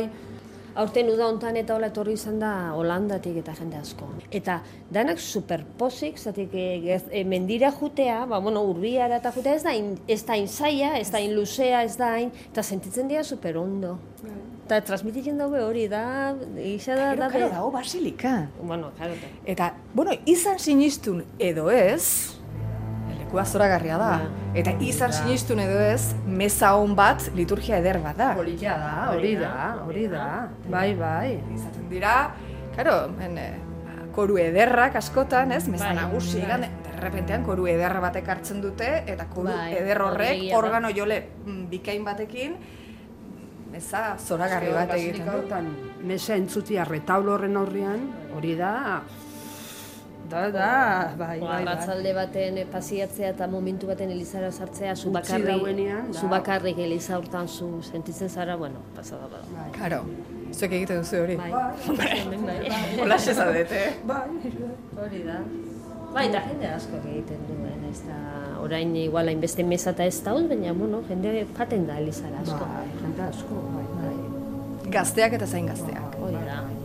[SPEAKER 4] Aurten uda hontan eta hola etorri izan da Holandatik eta jende asko. Eta danak superpozik, zatik e, gez- e, mendira jutea, ba, bueno, urbiara eta jutea ez da, in, ez da inzaia, ez da in luzea, ez da in, eta sentitzen dira super ondo. Eta transmititzen daue hori da, gisa da,
[SPEAKER 1] Gero,
[SPEAKER 4] da,
[SPEAKER 1] dago basilika.
[SPEAKER 4] Bueno, claro,
[SPEAKER 1] Eta, bueno, izan sinistun edo ez, lekua zoragarria da. Eta izan sinistun edo ez, meza hon bat liturgia eder bat da.
[SPEAKER 3] Polilla da, hori da, hori da, bai, bai.
[SPEAKER 1] Izaten dira, karo, men, eh, koru ederrak askotan, ez? Meza
[SPEAKER 4] Bai,
[SPEAKER 1] nagusi,
[SPEAKER 4] bai.
[SPEAKER 1] egan, derrepentean koru ederra batek hartzen dute, eta koru
[SPEAKER 4] Bai,
[SPEAKER 1] eder horrek,
[SPEAKER 4] da.
[SPEAKER 1] organo jole mm, bikain batekin, meza zoragarri bat egiten du.
[SPEAKER 3] Mesa entzutia retaulo horren aurrean, hori da, da, da, bai, bai, bai.
[SPEAKER 4] Arratzalde baten eh, pasiatzea eta momentu baten elizara sartzea, zu
[SPEAKER 3] da.
[SPEAKER 4] zu bakarrik eliza hortan zu sentitzen zara, bueno, pasada bada.
[SPEAKER 1] Karo, zuek egiten duzu hori.
[SPEAKER 4] Bai, bai.
[SPEAKER 1] Hola zaudete, eh?
[SPEAKER 3] Bai,
[SPEAKER 4] Hori da. Bai, eta jende asko egiten duen, ez da, orain igual hainbeste meza eta ez dauz, baina, bueno, jende paten da elizara asko.
[SPEAKER 3] bai, jente asko, bai, bai.
[SPEAKER 1] Gazteak eta zain gazteak.
[SPEAKER 4] Hori da.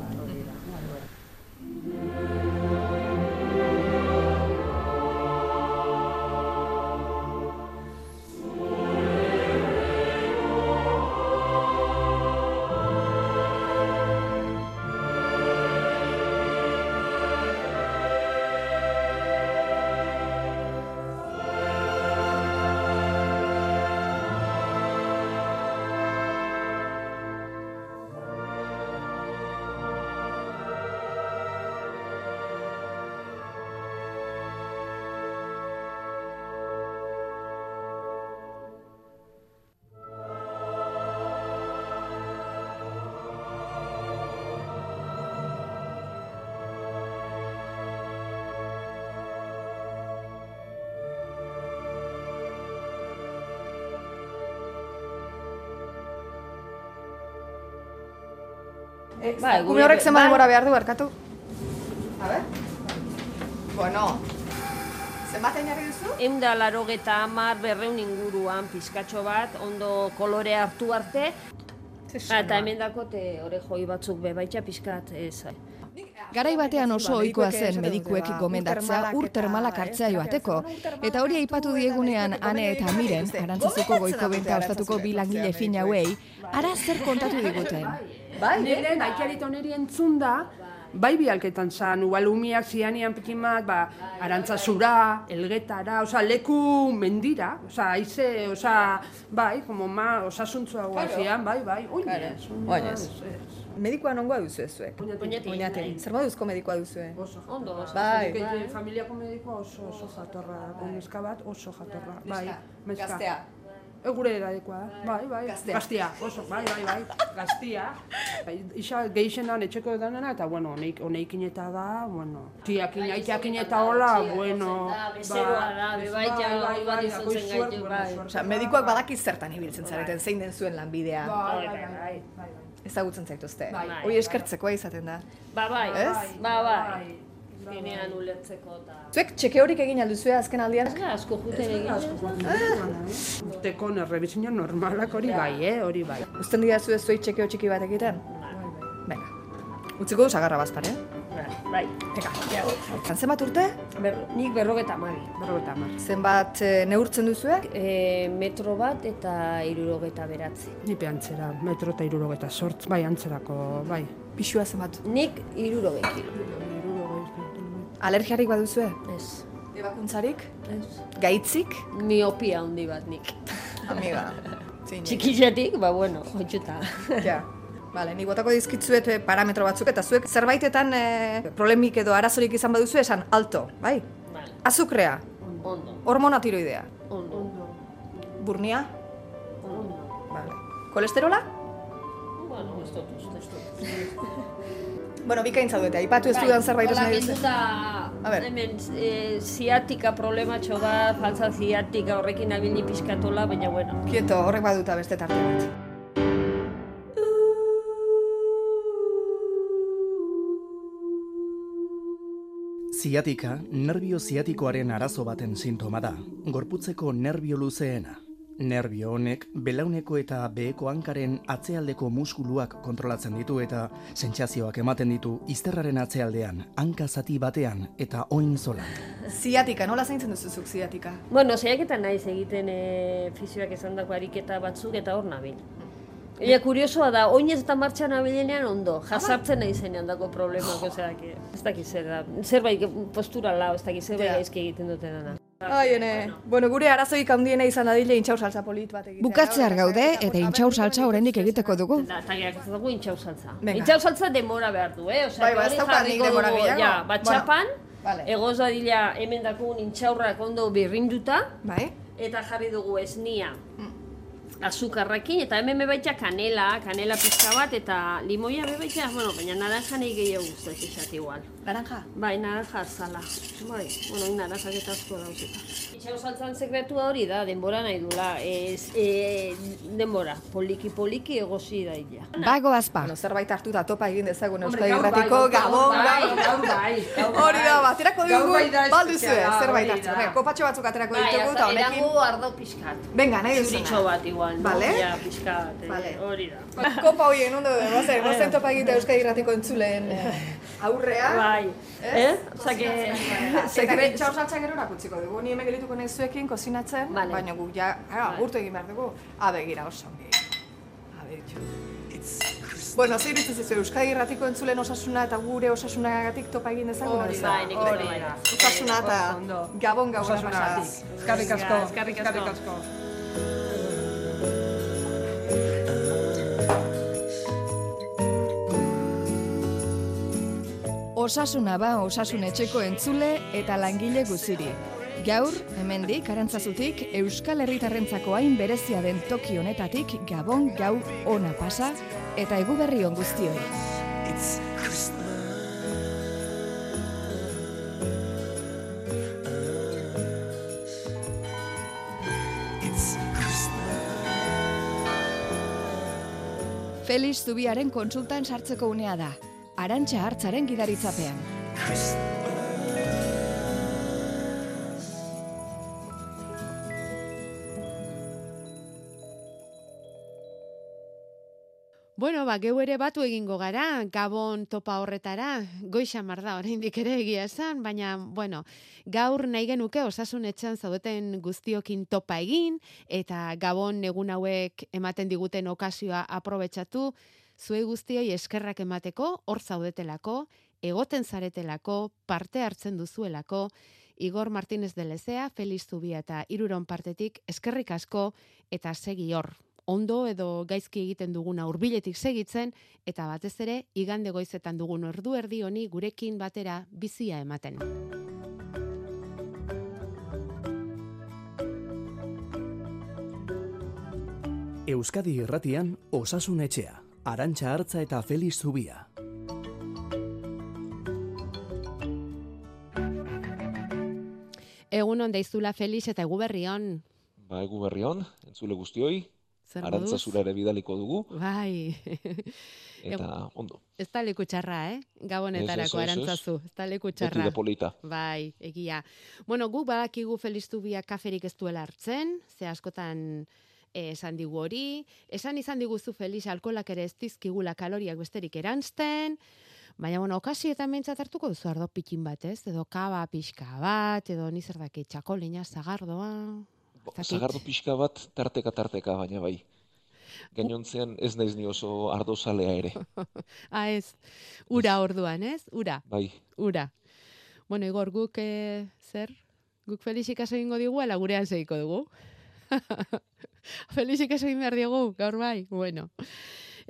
[SPEAKER 1] Eh,
[SPEAKER 4] Bai,
[SPEAKER 1] kume
[SPEAKER 4] gure-
[SPEAKER 1] horrek zenbat
[SPEAKER 4] bai.
[SPEAKER 1] denbora behar du, barkatu? A ber? Bueno, zenbat jarri duzu?
[SPEAKER 4] Egun da laro geta amar berreun inguruan pizkatxo bat, ondo kolore hartu arte. Ah, eta hemen dakote ore joi batzuk bebaitxa pizkat, ez.
[SPEAKER 7] Garai batean oso
[SPEAKER 1] Ba,
[SPEAKER 7] ohikoa zen medikuek
[SPEAKER 1] ba,
[SPEAKER 7] gomendatzea
[SPEAKER 1] ur
[SPEAKER 7] ur termalak hartzea joateko. Eta hori aipatu diegunean ane eta miren, arantzazuko goiko benta ostatuko bi langile fin hauei, ara zer kontatu diguten.
[SPEAKER 3] Bai, nire nahiarit oneri entzun da, bai bialketan zan, igual umiak zianian pikin bat, ba, arantzazura, elgetara, oza, leku mendira, oza, aize, oza, bai, como ma, osasuntzua guazian, bai, bai, oinez,
[SPEAKER 1] Oinez. Medikoa nongoa duzu zuek?
[SPEAKER 4] Oñati.
[SPEAKER 1] Oñati. Zer moduzko medikoa duzu?
[SPEAKER 3] Oso,
[SPEAKER 4] Ondo, oso.
[SPEAKER 1] Bai.
[SPEAKER 3] bai. Familiako medikoa oso, oso jatorra, da, neska bat oso jatorra, bai, meska.
[SPEAKER 1] Gaztea.
[SPEAKER 3] E gure eradekoa da, bai, bai,
[SPEAKER 1] Gaztea.
[SPEAKER 3] gaztia, oso, bai, bai, bai, gaztia. Bai, Isa geixenan etxeko edanena, eta, bueno, honeik, honeikin eta da, bueno, tiakin, aitakin eta hola, bueno,
[SPEAKER 4] Da, bezeroa da, bebaitxa, bat izan zen gaitu, bai.
[SPEAKER 1] Osea, medikoak badaki zertan ibiltzen zareten, zein den zuen lanbidea.
[SPEAKER 3] Bai, bai, bai, bai.
[SPEAKER 1] Ezagutzen zaituzte.
[SPEAKER 3] Bai.
[SPEAKER 1] Hoi eskertzekoa izaten da.
[SPEAKER 4] Ba, bai, ba, bai. Ginean ulertzeko eta...
[SPEAKER 1] Zuek txeke horik egin alduzue azken aldian?
[SPEAKER 4] Ez da, asko juten egin.
[SPEAKER 3] Urteko errebizio normalak hori bai, eh, hori bai.
[SPEAKER 1] Uzten dira zuez zuei txekeo txiki bat egiten? Venga. Utziko du sagarra bazpar, eh?
[SPEAKER 4] Bai,
[SPEAKER 1] Venga, ja. Zenbat urte?
[SPEAKER 4] Ber, nik berrogeta mari.
[SPEAKER 3] Berrogeta mar.
[SPEAKER 1] Zenbat eh, neurtzen duzuek?
[SPEAKER 4] E, metro bat eta irurogeta beratzi.
[SPEAKER 3] Nipe antzera, metro eta irurogeta sortz, bai, antzerako, bai.
[SPEAKER 1] Pixua zenbat?
[SPEAKER 4] Nik iruroge kilo.
[SPEAKER 1] Alergiarik baduzue?
[SPEAKER 4] Ez.
[SPEAKER 1] Ebakuntzarik?
[SPEAKER 4] Ez.
[SPEAKER 1] Gaitzik?
[SPEAKER 4] Miopia handi bat nik.
[SPEAKER 1] Amiga. Zeinek.
[SPEAKER 4] Txikisetik, ba bueno, jotxuta.
[SPEAKER 1] Ja. Vale, nik botako dizkitzuet eh, parametro batzuk eta zuek zerbaitetan eh, problemik edo arazorik izan baduzu esan alto, bai?
[SPEAKER 4] Vale.
[SPEAKER 1] Azukrea,
[SPEAKER 4] Ondo.
[SPEAKER 1] hormona tiroidea,
[SPEAKER 4] Ondo.
[SPEAKER 1] burnia,
[SPEAKER 4] Ondo.
[SPEAKER 1] vale. kolesterola?
[SPEAKER 4] Bueno, ez dut ez dut.
[SPEAKER 1] Bueno, bikain zaudete, aipatu ez dudan zerbait esan nahi duzu. A ber.
[SPEAKER 4] hemen e, ziatika problematxo bat, falsa ziatika horrekin abili pizkatola, baina bueno.
[SPEAKER 1] Kieto, horrek baduta beste tarte bat.
[SPEAKER 2] Ziatika, nerbio ziatikoaren arazo baten sintoma da, gorputzeko nerbio luzeena. Nerbio honek belauneko eta beheko hankaren atzealdeko muskuluak kontrolatzen ditu eta sentsazioak ematen ditu izterraren atzealdean, hanka zati batean eta oin zolan.
[SPEAKER 1] Ziatika, nola zaintzen duzuzuk ziatika?
[SPEAKER 4] Bueno, zeiaketan naiz egiten e, fizioak esandako ariketa batzuk eta hor nabil. Ella kuriosoa da, oinez eta martxan nabilenean ondo, jasartzen nahi zenean dako problemak, osea, que, ez dakit zer da, zerbait postura lau, ez dakit zerbait gaizki egiten duten dana.
[SPEAKER 1] Ai, ene. Bueno, gure arazoik handiena izan dadile intxaur salsa polit bat egitea.
[SPEAKER 7] Bukatzear gaude eta intxaur saltza oraindik egiteko dugu.
[SPEAKER 4] Da, ez dugu intxau saltza.
[SPEAKER 1] Venga.
[SPEAKER 4] Intxau saltza demora behar du, eh? Osea,
[SPEAKER 1] Bai, ba, ez daukat nik
[SPEAKER 4] dugu,
[SPEAKER 1] gehiago.
[SPEAKER 4] Ja, batxapan,
[SPEAKER 1] Vale.
[SPEAKER 4] egoz dadila hemen dakugun intxaurrak ondo birrinduta,
[SPEAKER 1] Bai?
[SPEAKER 4] eta jarri dugu esnia azukarrakin, eta hemen bebaitza kanela, kanela pizka bat, eta limoia bebaitza, bueno, baina naranja nahi gehiago gustatzen izat igual.
[SPEAKER 1] Naranja?
[SPEAKER 4] Bai, naranja azala. Bai, bueno, naranjak eta asko dauzeta. Itxau saltzan sekretua hori da, denbora nahi dula. Ez, e, denbora, poliki poliki egozi da illa.
[SPEAKER 7] Bago azpa.
[SPEAKER 1] Bueno, zerbait hartu da topa egin dezagun Euskadi
[SPEAKER 3] gaur bai,
[SPEAKER 1] gabon,
[SPEAKER 3] bai,
[SPEAKER 1] gabon.
[SPEAKER 3] bai.
[SPEAKER 1] Hori da, baterako dugu, balduzue, zerbait
[SPEAKER 3] da.
[SPEAKER 1] Venga, kopatxo batzuk aterako ditugu, eta honekin...
[SPEAKER 4] erago ardo pixkat.
[SPEAKER 1] Venga, nahi duzuna.
[SPEAKER 4] Zuritxo bat igual?
[SPEAKER 1] Vale.
[SPEAKER 4] Ja, pixkat, eh, hori da.
[SPEAKER 1] Kopa hoien, ondo gozen, gozen topa egitea Euskadi Irratiko entzuleen eh, aurrea.
[SPEAKER 4] Bai. Eh? Osa que...
[SPEAKER 1] Eta
[SPEAKER 4] Sekret...
[SPEAKER 1] txaur saltza gero utziko dugu. Ni hemen gelituko nahi zuekin kozinatzen,
[SPEAKER 4] Vale.
[SPEAKER 1] baina gu ja, ah,
[SPEAKER 4] Vale.
[SPEAKER 1] urtu egin behar dugu. Abe, gira oso ongi. Abe, txu. Bueno, zer iritzi zizu, Euskadi Irratiko entzulen osasuna eta gure osasunagatik topa egin dezagun?
[SPEAKER 3] Hori da? nik
[SPEAKER 1] Hori
[SPEAKER 3] bai.
[SPEAKER 1] Osasuna eta gabon gabon
[SPEAKER 3] Osasunagatik. Eskerrik asko,
[SPEAKER 4] Eskerrik asko.
[SPEAKER 7] Osasuna ba osasun etxeko entzule eta langile guziri. Gaur, hemendik, arantzazutik, Euskal Herritarrentzako hain berezia den toki honetatik gabon gau ona pasa eta eguberri on guztioi. Felix Zubiaren konsultan sartzeko unea da. Arantxa hartzaren gidaritzapean.
[SPEAKER 13] Bueno, ba, geu ere batu egingo gara, gabon topa horretara, goixa mar da, oraindik ere egia esan, baina, bueno, gaur nahi genuke osasun etxan zaudeten guztiokin topa egin, eta gabon egun hauek ematen diguten okasioa aprobetsatu, zuei guztioi eskerrak emateko, hor zaudetelako, egoten zaretelako, parte hartzen duzuelako, Igor Martínez de Lezea, Feliz Zubia eta Iruron partetik eskerrik asko eta segi hor, ondo edo gaizki egiten duguna hurbiletik segitzen eta batez ere igande goizetan dugun ordu erdi honi gurekin batera bizia ematen.
[SPEAKER 2] Euskadi Irratian Osasun Etxea, Arantxa Hartza eta Feliz Zubia.
[SPEAKER 13] Egun on deizula Felix eta egu berrion.
[SPEAKER 14] Ba, egu berrion, entzule guztioi,
[SPEAKER 13] Zer
[SPEAKER 14] Arantza zura ere bidaliko dugu,
[SPEAKER 13] Bai.
[SPEAKER 14] eta ondo.
[SPEAKER 13] Ez da leku txarra, eh? Gabonetarako arantzazu. Ez da leku
[SPEAKER 14] Beti
[SPEAKER 13] txarra.
[SPEAKER 14] da polita.
[SPEAKER 13] Bai, egia. Bueno, guk badakigu feliztu biak kaferik ez duela hartzen, ze askotan esan digu hori, esan izan diguzu feliz alkolak ere ez dizkigula kaloriak besterik erantzten, baina, bueno, okasietan mentzat hartuko duzu ardo pikin bat, ez? Edo kaba pixka bat, edo nizer daki txakolina, zagardoa... dakit.
[SPEAKER 14] Zagardo pixka bat tarteka tarteka, baina bai. Gainontzean ez naiz ni oso ardozalea ere.
[SPEAKER 13] ah, ez, ura orduan, ez? Ura.
[SPEAKER 14] Bai.
[SPEAKER 13] Ura. Bueno, Igor, guk eh, zer? Guk Felixik aso egingo digu, ala gurean segiko dugu. Felixik aso egin behar diogu, gaur bai? Bueno.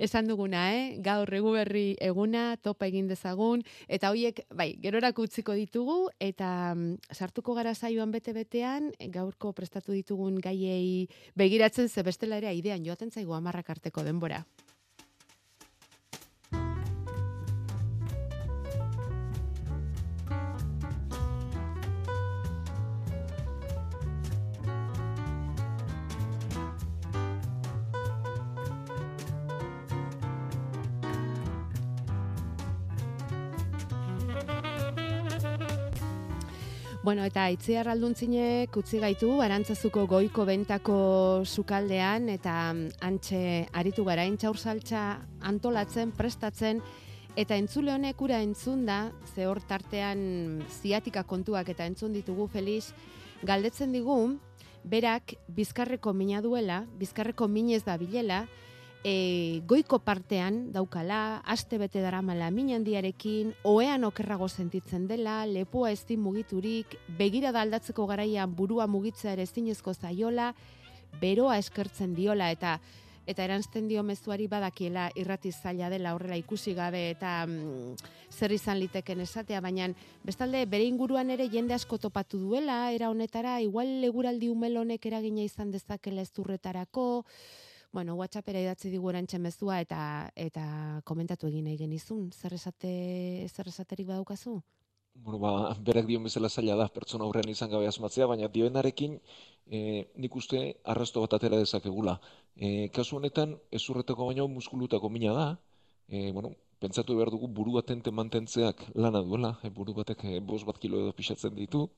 [SPEAKER 13] Esan duguna, eh? Gaur egu berri eguna, topa egin dezagun, eta hoiek, bai, gerorak utziko ditugu, eta mm, sartuko gara saioan bete-betean, gaurko prestatu ditugun gaiei begiratzen ze bestela ere idean joaten zaigu amarrak arteko denbora. Bueno, eta itziar alduntzinek utzi gaitu arantzazuko goiko bentako sukaldean eta mm, antxe aritu gara intxaursaltza antolatzen, prestatzen eta entzule honek ura entzun da, ze hor tartean ziatika kontuak eta entzun ditugu Felix, galdetzen digu, berak bizkarreko mina duela, bizkarreko minez da bilela, e, goiko partean daukala, aste bete daramala min handiarekin, oean okerrago sentitzen dela, lepoa ez din mugiturik, begira da aldatzeko garaian burua mugitzea ere zinezko zaiola, beroa eskertzen diola eta eta erantzten dio mezuari badakiela irrati zaila dela horrela ikusi gabe eta mm, zer izan liteken esatea, baina bestalde bere inguruan ere jende asko topatu duela, era honetara, igual leguraldi umel honek eragina izan dezakela ezturretarako, bueno, WhatsAppera idatzi digu erantxe mezua eta eta komentatu egin nahi genizun. Zer esate zer esaterik badaukazu?
[SPEAKER 14] Bueno, ba, berak dion bezala zaila da, pertsona aurrean izan gabe asmatzea, baina dioenarekin e, nik uste arrasto bat atera dezakegula. E, kasu honetan, ezurretako baino muskulutako mina da, e, bueno, pentsatu behar dugu buru atente mantentzeak lana duela, e, buru batek e, bost bat kilo edo pixatzen ditu,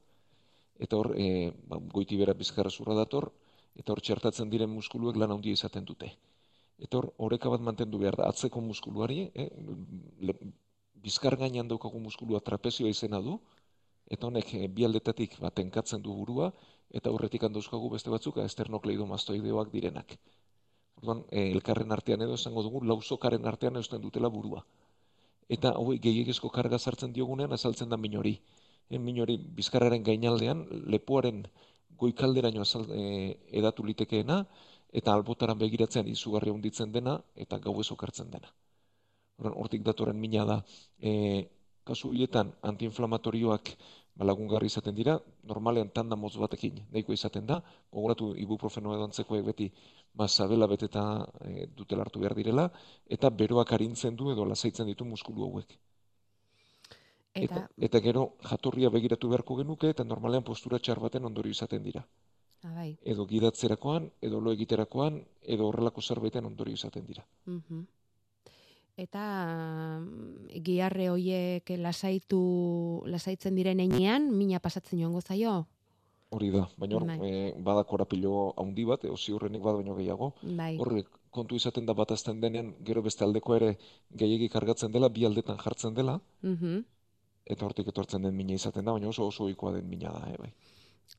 [SPEAKER 14] eta hor, e, ba, goiti bera bizkarra zurra dator, eta hor txertatzen diren muskuluek lan handia izaten dute. Eta hor, oreka bat mantendu behar da, atzeko muskuluari, eh, le, bizkar gainean daukagu muskulua trapezioa izena du, eta honek eh, bi aldetatik ba, tenkatzen du burua, eta horretik handauzkagu beste batzuk esternokleidomastoideoak direnak. Orduan, eh, elkarren artean edo esango dugu, lauzokaren artean eusten dutela burua. Eta hauei gehiagizko karga sartzen diogunean azaltzen da min hori. E, min hori bizkarraren gainaldean, lepoaren goikalderaino azal, e, edatu litekeena, eta albotaran begiratzean izugarri handitzen dena, eta gauez okartzen dena. Horren, hortik datoren mina da, e, kasu hietan antiinflamatorioak ba, lagungarri izaten dira, normalean tanda motz batekin nahiko izaten da, gogoratu ibuprofeno edo antzekoek beti ba, sabela beteta e, dutela hartu behar direla, eta beroak arintzen du edo lasaitzen ditu muskulu hauek.
[SPEAKER 13] Eta,
[SPEAKER 14] Eta gero jatorria begiratu beharko genuke eta normalean postura txar baten ondorio izaten dira.
[SPEAKER 13] ah, bai.
[SPEAKER 14] Edo gidatzerakoan, edo lo egiterakoan, edo horrelako zerbaiten ondorio izaten dira.
[SPEAKER 13] Mhm. eta mm, giarre hoiek lasaitu lasaitzen diren heinean mina pasatzen joango zaio.
[SPEAKER 14] Hori da, baina hor, e, bada korapilo handi bat, eo ziurrenik bada baino gehiago.
[SPEAKER 13] Bai.
[SPEAKER 14] Horrek kontu izaten da bat azten denean, gero beste aldeko ere gehiegi kargatzen dela, bi aldetan jartzen dela,
[SPEAKER 13] Mhm.
[SPEAKER 14] Eta hortik etortzen den mina izaten da, baina oso oso ohikoa den mina da, e, bai.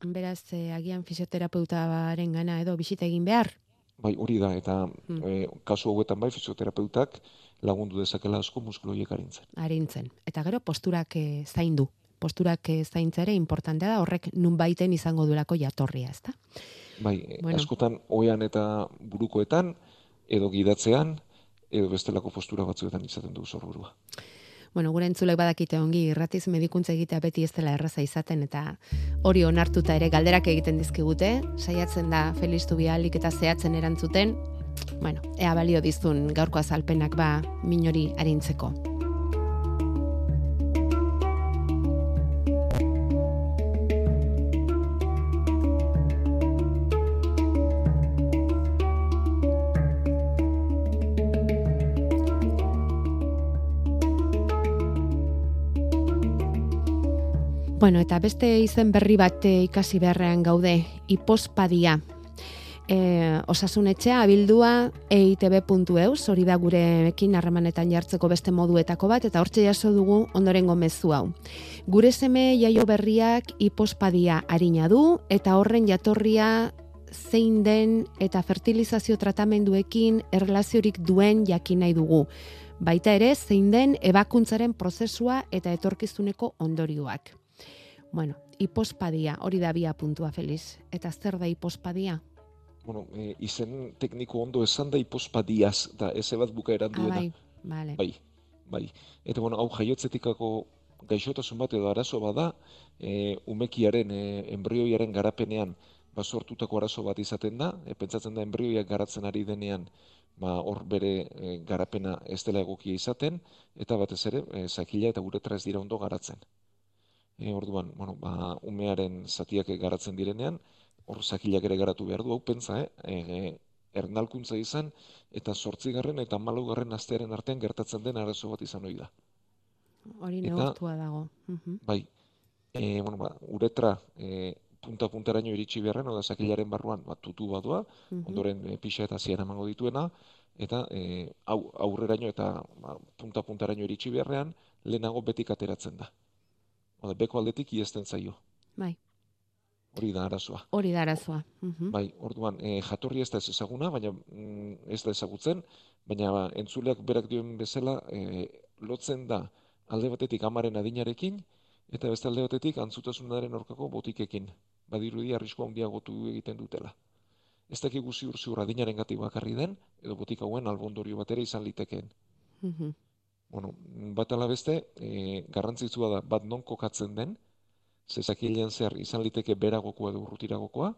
[SPEAKER 13] Beraz, eh, agian fisioterapeutaren gana edo bisita egin behar.
[SPEAKER 14] Bai, hori da, eta
[SPEAKER 13] Hmm.
[SPEAKER 14] e, kasu hauetan bai, fisioterapeutak lagundu dezakela asko muskulu horiek arintzen.
[SPEAKER 13] arintzen. Eta gero posturak eh, zaindu. Posturak eh, zaintza ere importantea da, horrek nun baiten izango duelako jatorria, ezta?
[SPEAKER 14] Bai, e,
[SPEAKER 13] Bueno.
[SPEAKER 14] askotan oean eta burukoetan, edo gidatzean, edo bestelako postura batzuetan izaten du zorburua.
[SPEAKER 13] Bueno, gure entzulek badakite ongi, irratiz medikuntza egitea beti ez dela erraza izaten, eta hori onartuta ere galderak egiten dizkigute, saiatzen da Feliz Tubialik eta zehatzen erantzuten, bueno, ea balio dizun gaurko azalpenak ba minori arintzeko. Bueno, eta beste izen berri bat eh, ikasi beharrean gaude, ipospadia. E, osasunetxea abildua eitb.eus, hori da gurekin harremanetan jartzeko beste moduetako bat, eta hortxe jaso dugu ondorengo mezu hau. Gure seme jaio berriak ipospadia harina du, eta horren jatorria zein den eta fertilizazio tratamenduekin erlaziorik duen jakin nahi dugu. Baita ere, zein den ebakuntzaren prozesua eta etorkizuneko ondorioak. Bueno, ipospadia, hori da bia puntua, Feliz. Eta zer da ipospadia?
[SPEAKER 14] Bueno, e, izen tekniko ondo esan da ipospadiaz, da eze bat bukaeran
[SPEAKER 13] Ah,
[SPEAKER 14] duena.
[SPEAKER 13] bai, vale.
[SPEAKER 14] Bai, bai. Eta bueno, hau jaiotzetikako gaixotasun bat edo arazo bada, e, umekiaren, e, embrioiaren garapenean ba, sortutako arazo bat izaten da, e, pentsatzen da embrioiak garatzen ari denean, ba, hor bere e, garapena ez dela egokia izaten, eta batez ere, e, zakila eta uretra ez dira ondo garatzen. E, orduan, bueno, ba, umearen zatiak garatzen direnean, hor zakilak ere garatu behar du, hau pentsa, eh? E, ernalkuntza izan, eta sortzigarren eta malaugarren astearen artean gertatzen den arazo bat izan ohi da.
[SPEAKER 13] Hori neurtua dago. Mhm.
[SPEAKER 14] Bai, e, bueno, ba, uretra e, punta-puntaraino iritsi beharren, oda zakilaren barruan ba, tutu badua,
[SPEAKER 13] Mhm.
[SPEAKER 14] ondoren e, pixa eta zian emango dituena, eta e, au, aurreraino eta ba, punta-puntaraino iritsi beharrean, lehenago betik ateratzen da. Oda, beko aldetik iesten zaio.
[SPEAKER 13] Bai,
[SPEAKER 14] Hori da arazoa.
[SPEAKER 13] hori da arazoa. Mhm.
[SPEAKER 14] Bai, orduan, e, jatorri ez da ez ezaguna, baina mm, ez da ezagutzen, baina ba, entzuleak berak dioen bezala e, lotzen da alde batetik amaren adinarekin, eta beste alde batetik antzutasunaren aurkako botikekin. Badirudi arrisku handiagotu egiten dutela. Ez dakigu ziur ziur adinaren gati bakarri den, edo botik hauen albondorio bat ere izan litekeen.
[SPEAKER 13] Mhm.
[SPEAKER 14] Bueno, bat ala beste, e, garrantzitsua da bat non kokatzen den, zezakilean zehar izan liteke beragokoa edo urrutiragokoa,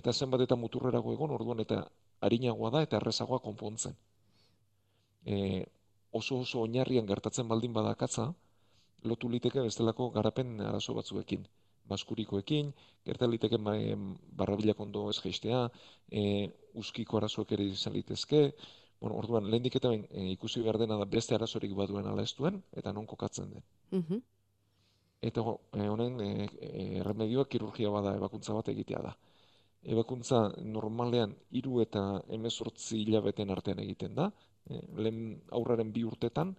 [SPEAKER 14] eta zenbat eta muturrerago egon orduan eta arinagoa da eta errezagoa konpontzen. E, oso oso oinarrian gertatzen baldin badakatza, lotu liteke bestelako garapen arazo batzuekin. Baskurikoekin, gerta liteke ba, barrabilak ondo ez jaistea, e, uskiko arazoak ere izan litezke, bueno, orduan, lehendik eta behin, e, ikusi behar dena da beste arazorik baduen ala ez duen, eta non kokatzen den.
[SPEAKER 13] Mhm.
[SPEAKER 14] Eta ho- e, honen e, e, erremedioa kirurgia bada ebakuntza bat egitea da. Ebakuntza normalean hiru eta hemezortzi hilabeten artean egiten da, e, lehen aurraren bi urtetan,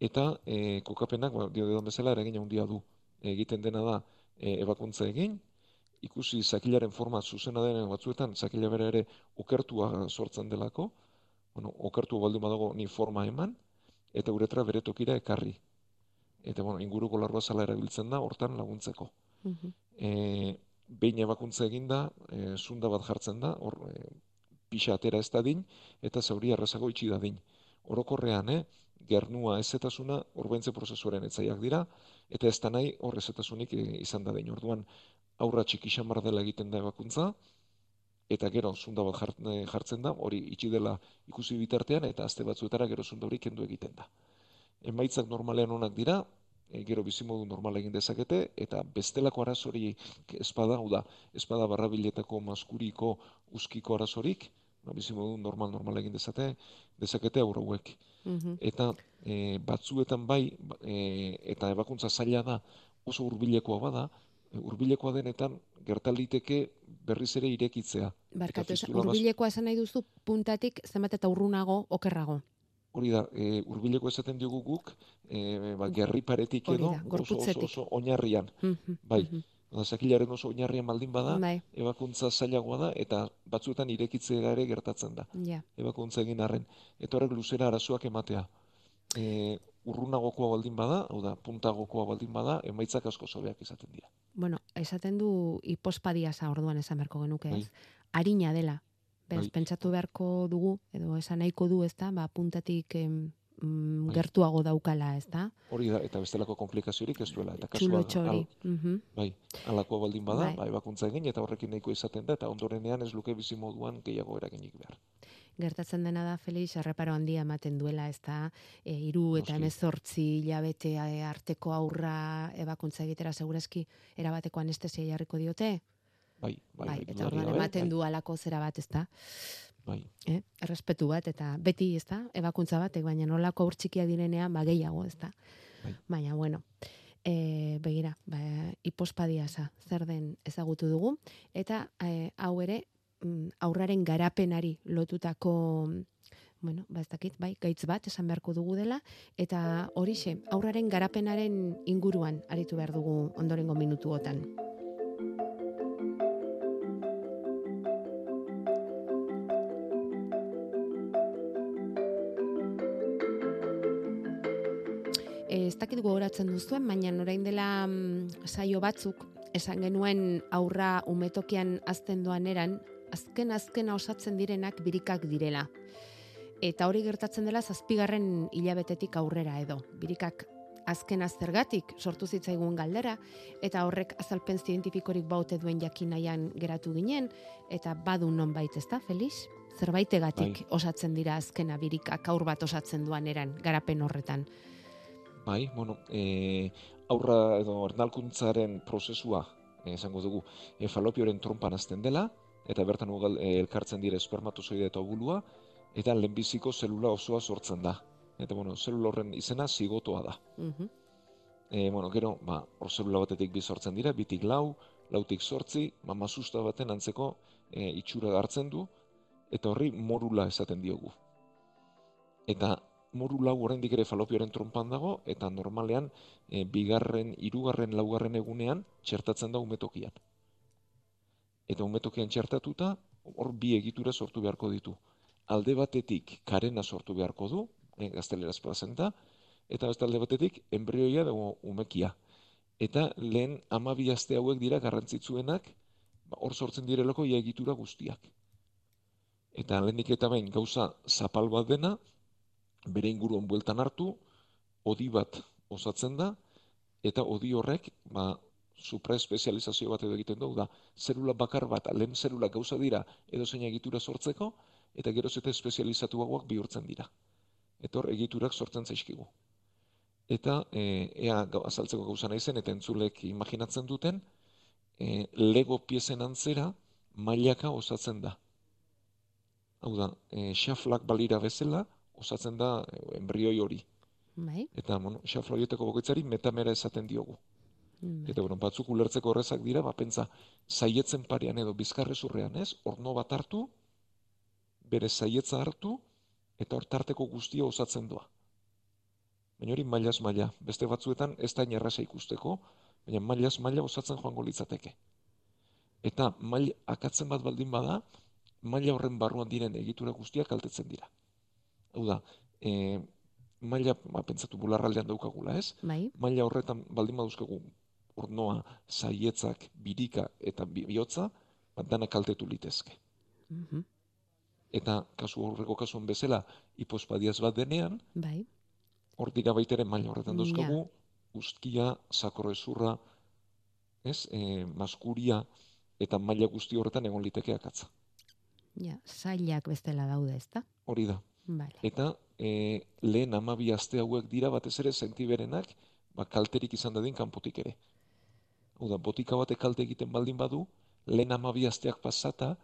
[SPEAKER 14] eta e, kokapenak, ba, dio dedan bezala, eragin handia du. Egiten dena da e, ebakuntza egin, ikusi zakilaren forma zuzena denen batzuetan, zakila bere ere okertua sortzen delako, bueno, okertu baldin badago ni forma eman, eta uretra bere tokira ekarri. Eta, bueno, inguruko larrua zala erabiltzen da, hortan laguntzeko.
[SPEAKER 13] Mhm.
[SPEAKER 14] E, behin ebakuntza eginda, e, zunda bat jartzen da, hor e, pixa atera ez dadin, eta zauri errazago itxi dadin. Orokorrean, eh, gernua ezetasuna orbaintze prozesuaren etzaiak dira, eta ez da nahi hor ezetasunik e, izan dadin. Orduan, aurra txiki xamar dela egiten da ebakuntza, eta gero zunda bat jart- e, jartzen da, hori itxi dela ikusi bitartean, eta azte batzuetara gero zunda hori kendu egiten da. Emaitzak normalean onak dira, e, gero bizimodu normal egin dezakete, eta bestelako arazori espada, hau da, espada barrabiletako maskuriko uskiko arazorik, ba, bizimodu normal normal egin dezate, dezakete aur hauek.
[SPEAKER 13] Mhm.
[SPEAKER 14] Eta e, batzuetan bai, ba- e, eta ebakuntza zaila da, oso hurbilekoa bada, hurbilekoa denetan gertaliteke berriz ere irekitzea.
[SPEAKER 13] Barkatu, hurbilekoa esan nahi duzu puntatik zenbat eta urrunago okerrago.
[SPEAKER 14] Hori da, e, hurbileko esaten diogu guk, e, ba, gerriparetik
[SPEAKER 13] Hori
[SPEAKER 14] edo oso, oso, oso oinarrian.
[SPEAKER 13] Mhm,
[SPEAKER 14] Bai,
[SPEAKER 13] mhm.
[SPEAKER 14] Oda, zakilaren oso oinarrian baldin bada,
[SPEAKER 13] Bai.
[SPEAKER 14] ebakuntza zailagoa da, eta batzuetan irekitzea ere gertatzen da.
[SPEAKER 13] Ja.
[SPEAKER 14] Ebakuntza egin arren. Eta horrek luzera arazoak ematea. E, urrunagokoa baldin bada, hau da, puntagokoa baldin bada, emaitzak asko sobeak izaten dira.
[SPEAKER 13] Bueno, esaten du hipospadiasa orduan esan beharko genuke, ez?
[SPEAKER 14] Bai.
[SPEAKER 13] Arina dela. Beraz,
[SPEAKER 14] Bai.
[SPEAKER 13] pentsatu beharko dugu, edo esan nahiko du, ezta? Ba, puntatik em, mm,
[SPEAKER 14] Bai.
[SPEAKER 13] gertuago daukala, ezta?
[SPEAKER 14] Hori da, eta bestelako komplikaziorik ez duela. Eta kasua,
[SPEAKER 13] txori.
[SPEAKER 14] al- bai, alakoa baldin bada,
[SPEAKER 13] Bai.
[SPEAKER 14] ba, ebakuntza egin, eta horrekin nahiko izaten da, eta ondorenean ez luke bizi moduan gehiago eraginik behar.
[SPEAKER 13] Gertatzen dena da, Felix, erreparo handia ematen duela, ez da, e, iru eta emezortzi hilabete arteko aurra ebakuntza egitera segurazki erabateko anestesia jarriko diote?
[SPEAKER 14] Bai, bai, bai,
[SPEAKER 13] eta
[SPEAKER 14] dudarik
[SPEAKER 13] orduan ematen
[SPEAKER 14] bai.
[SPEAKER 13] du alako zera bat, ez da?
[SPEAKER 14] Bai.
[SPEAKER 13] Eh? Errespetu bat, eta beti, ez da? Ebakuntza batek, baina nolako aur txikia direnean, ba, gehiago, ez da?
[SPEAKER 14] Bai.
[SPEAKER 13] Baina, bueno, e, begira, ba, hipospadiasa zer den ezagutu dugu, eta e, hau ere, aurraren garapenari lotutako bueno, ba ez dakit, bai, gaitz bat esan beharko dugu dela, eta horixe, aurraren garapenaren inguruan aritu behar dugu ondorengo minutuotan. Eh, ez dakit gogoratzen duzuen, baina orain dela mm, saio batzuk esan genuen aurra umetokian azten doan eran, azken azkena osatzen direnak birikak direla. Eta hori gertatzen dela zazpigarren hilabetetik aurrera edo. Birikak azken zergatik sortu zitzaigun galdera, eta horrek azalpen zientifikorik baute duen jakinaian geratu ginen, eta badu non bait ez da, Felix? Zerbaitegatik
[SPEAKER 14] Bai.
[SPEAKER 13] osatzen dira azkena birikak aur bat osatzen duan eran, garapen horretan.
[SPEAKER 14] Bai, bueno, e, aurra edo ernalkuntzaren prozesua, esango dugu, e, falopioren trompan azten dela, eta bertan ugal, e, elkartzen dira espermatozoide eta ovulua, eta lehenbiziko zelula osoa sortzen da. Eta, bueno, zelula horren izena zigotoa da.
[SPEAKER 13] Mhm.
[SPEAKER 14] E, bueno, gero, ba, hor zelula batetik bi sortzen dira, bitik lau, lautik sortzi, ba, masusta baten antzeko e, itxura hartzen du, eta horri morula esaten diogu. Eta morula oraindik ere falopioaren trompan dago, eta normalean e, bigarren, hirugarren, laugarren egunean txertatzen da umetokian. Eta umetokian txertatuta, hor bi egitura sortu beharko ditu. Alde batetik karena sortu beharko du, e, gazteleraz plazenta, eta beste alde batetik embrioia dago umekia. Eta lehen amabi aste hauek dira garrantzitsuenak, ba, hor sortzen direlako ia egitura guztiak. Eta lehenik eta behin gauza zapal bat dena, bere inguruan bueltan hartu, odi bat osatzen da, eta odi horrek, ba, supraespezializazio bat edo egiten dugu da, zelula bakar bat, lehen zelula gauza dira edo zein egitura sortzeko, eta geroz eta espezializatuagoak bihurtzen dira. Eta hor egiturak sortzen zaizkigu. Eta e, ea azaltzeko gauza naizen, eta entzulek imaginatzen duten, e, lego piezen antzera mailaka osatzen da. Hau da, e, xaflak balira bezala osatzen da embrioi hori.
[SPEAKER 13] Bai.
[SPEAKER 14] Eta, bueno, xafla horietako bakoitzari metamera esaten diogu.
[SPEAKER 13] Mm.
[SPEAKER 14] Eta, bueno, batzuk ulertzeko horrezak dira, ba, pentsa, zaietzen parean edo bizkarrezurrean ez, orno bat hartu, bere zaietza hartu, eta hor tarteko guztia osatzen doa. Baina hori mailaz maila, beste batzuetan ez da inerraza ikusteko, baina mailaz maila osatzen joango litzateke. Eta maila akatzen bat baldin bada, maila horren barruan diren egitura guztiak kaltetzen dira. Hau da, e, maila, ba, pentsatu bularraldean daukagula, ez?
[SPEAKER 13] Bai.
[SPEAKER 14] Maila horretan baldin baduzkagu ornoa, saietzak, birika eta bi- bihotza, ba, dana kaltetu litezke.
[SPEAKER 13] Mhm.
[SPEAKER 14] Eta kasu horreko kasuan bezala, hipospadiaz bat denean,
[SPEAKER 13] Bai.
[SPEAKER 14] hor dira baita ere maila horretan
[SPEAKER 13] Ja.
[SPEAKER 14] dauzkagu, uskia, sakorrezurra, ez, e, maskuria, eta maila guzti horretan egon liteke akatza.
[SPEAKER 13] Ja, zailak bestela daude, ezta?
[SPEAKER 14] Hori da.
[SPEAKER 13] Vale.
[SPEAKER 14] Eta e, lehen amabi aste hauek dira batez ere sentiberenak, ba, kalterik izan dadin kanpotik ere. Hau da, botika batek kalte egiten baldin badu, lehen amabi asteak pasata,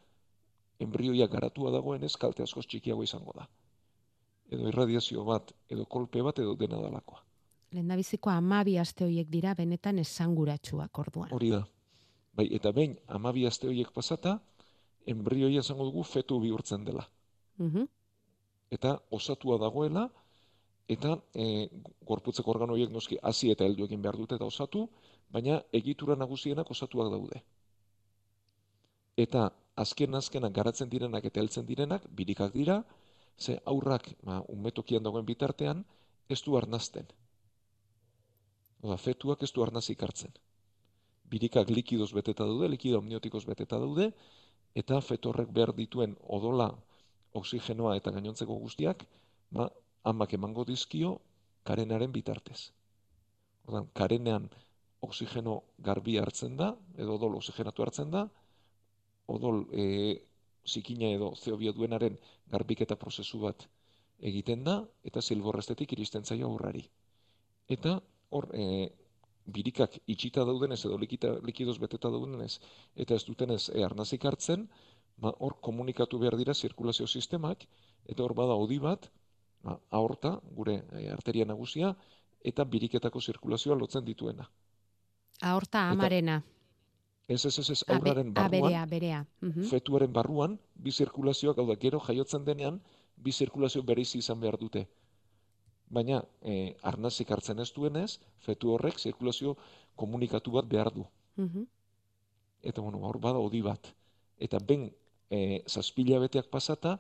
[SPEAKER 14] embrioia garatua dagoenez kalte askoz txikiago izango da. edo irradiazio bat, edo kolpe bat, edo dena dalakoa.
[SPEAKER 13] Lehendabiziko amabi aste horiek dira benetan esanguratsuak orduan.
[SPEAKER 14] Hori da. Bai, eta behin, amabi aste horiek pasata, embrioia zango dugu fetu bihurtzen dela.
[SPEAKER 13] Mhm.
[SPEAKER 14] Eta osatua dagoela, eta e, gorputzeko organo horiek noski hasi eta heldu egin behar dute eta osatu, baina egitura nagusienak osatuak daude. Eta azken azkenak garatzen direnak eta heltzen direnak birikak dira, ze aurrak ba, umetokian dagoen bitartean ez du arnazten. Oda, fetuak ez du arnazik hartzen. Birikak likidoz beteta daude, likido amniotikoz beteta daude, eta fetorrek behar dituen odola, oksigenoa eta gainontzeko guztiak, ba, amak emango dizkio karenaren bitartez. Ordan, karenean oksigeno garbi hartzen da, edo odol oxigenatu hartzen da, odol e, zikina edo zeobio duenaren garbiketa prozesu bat egiten da, eta zilborrestetik iristen zaio aurrari. Eta hor, e, birikak itxita daudenez edo likita, likidoz beteta daudenez, eta ez dutenez e, arnazik hartzen, ba, hor komunikatu behar dira zirkulazio sistemak, eta hor bada odi bat, ba, aorta, gure e, arteria nagusia, eta biriketako zirkulazioa lotzen dituena.
[SPEAKER 13] Aorta amarena.
[SPEAKER 14] Ez, ez, ez, ez, aurraren barruan,
[SPEAKER 13] aberea, berea. Mhm.
[SPEAKER 14] fetuaren barruan, bi zirkulazioak, hau da, gero jaiotzen denean, bi zirkulazio bereizi izan behar dute. Baina, e, arnazik hartzen ez duenez, fetu horrek zirkulazio komunikatu bat behar du.
[SPEAKER 13] Mhm.
[SPEAKER 14] Eta, bueno, hor bada odi bat. Eta ben, e, zazpila beteak pasata,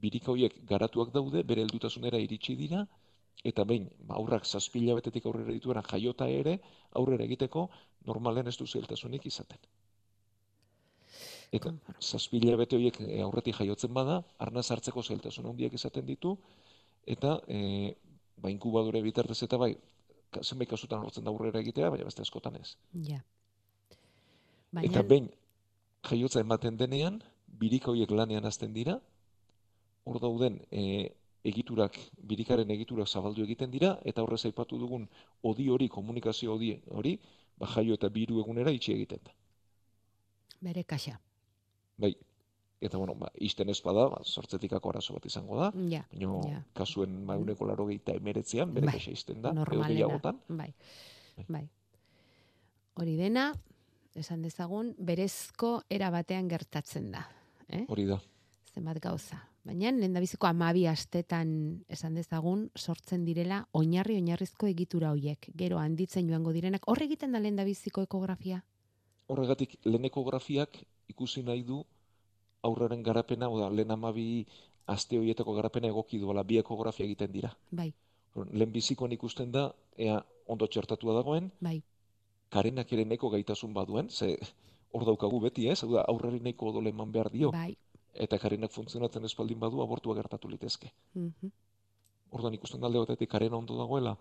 [SPEAKER 14] birika horiek garatuak daude, bere heldutasunera iritsi dira, eta behin, aurrak zazpila betetik aurrera dituena jaiota ere, aurrera egiteko, normalen ez du zeltasunik izaten. Eta zazpila bete horiek e, aurretik jaiotzen bada, arnaz hartzeko zeltasun handiak izaten ditu, eta e, ba, inkubadore bitartez eta bai, zenbait kasutan lortzen da aurrera egitea, baina beste askotan ez.
[SPEAKER 13] Ja.
[SPEAKER 14] Eta behin jaiotza ematen denean, birika horiek lanean hasten dira, hor dauden e, egiturak, birikaren egiturak zabaldu egiten dira, eta horrez aipatu dugun odi hori, komunikazio odi hori, ba jaio eta biru egunera itxi egiten da.
[SPEAKER 13] Bere kaxa.
[SPEAKER 14] Bai, eta bueno, ba, izten ez bada, ba, sortzetikako arazo bat izango da,
[SPEAKER 13] Ja,
[SPEAKER 14] baina
[SPEAKER 13] ja.
[SPEAKER 14] kasuen mauneko laro gehieta emeretzean, bere
[SPEAKER 13] Bai,
[SPEAKER 14] kaxa izten da, edo
[SPEAKER 13] Normalena.
[SPEAKER 14] gehiagotan.
[SPEAKER 13] Bai. Bai. Hori dena, esan dezagun, berezko era batean gertatzen da. Eh?
[SPEAKER 14] Hori da.
[SPEAKER 13] Zenbat gauza. Baina, lehendabiziko amabi astetan esan dezagun, sortzen direla oinarri oinarrizko egitura hoiek. Gero handitzen joango direnak. Hor egiten da lehendabiziko ekografia?
[SPEAKER 14] Horregatik, lehen ekografiak ikusi nahi du aurraren garapena, oda, lehen amabi aste horietako garapena egoki duela, bi ekografia egiten dira.
[SPEAKER 13] Bai,
[SPEAKER 14] Lehen bizikoan ikusten da, ea ondo txertatua dagoen,
[SPEAKER 13] bai.
[SPEAKER 14] karenak ere neko gaitasun baduen, ze hor daukagu beti ez, hau da, aurrari neko odole eman behar dio,
[SPEAKER 13] Bai.
[SPEAKER 14] Eta karenak funtzionatzen espaldin badu, abortua gertatu litezke.
[SPEAKER 13] Mhm.
[SPEAKER 14] Orduan ikusten alde batetik karena ondo dagoela,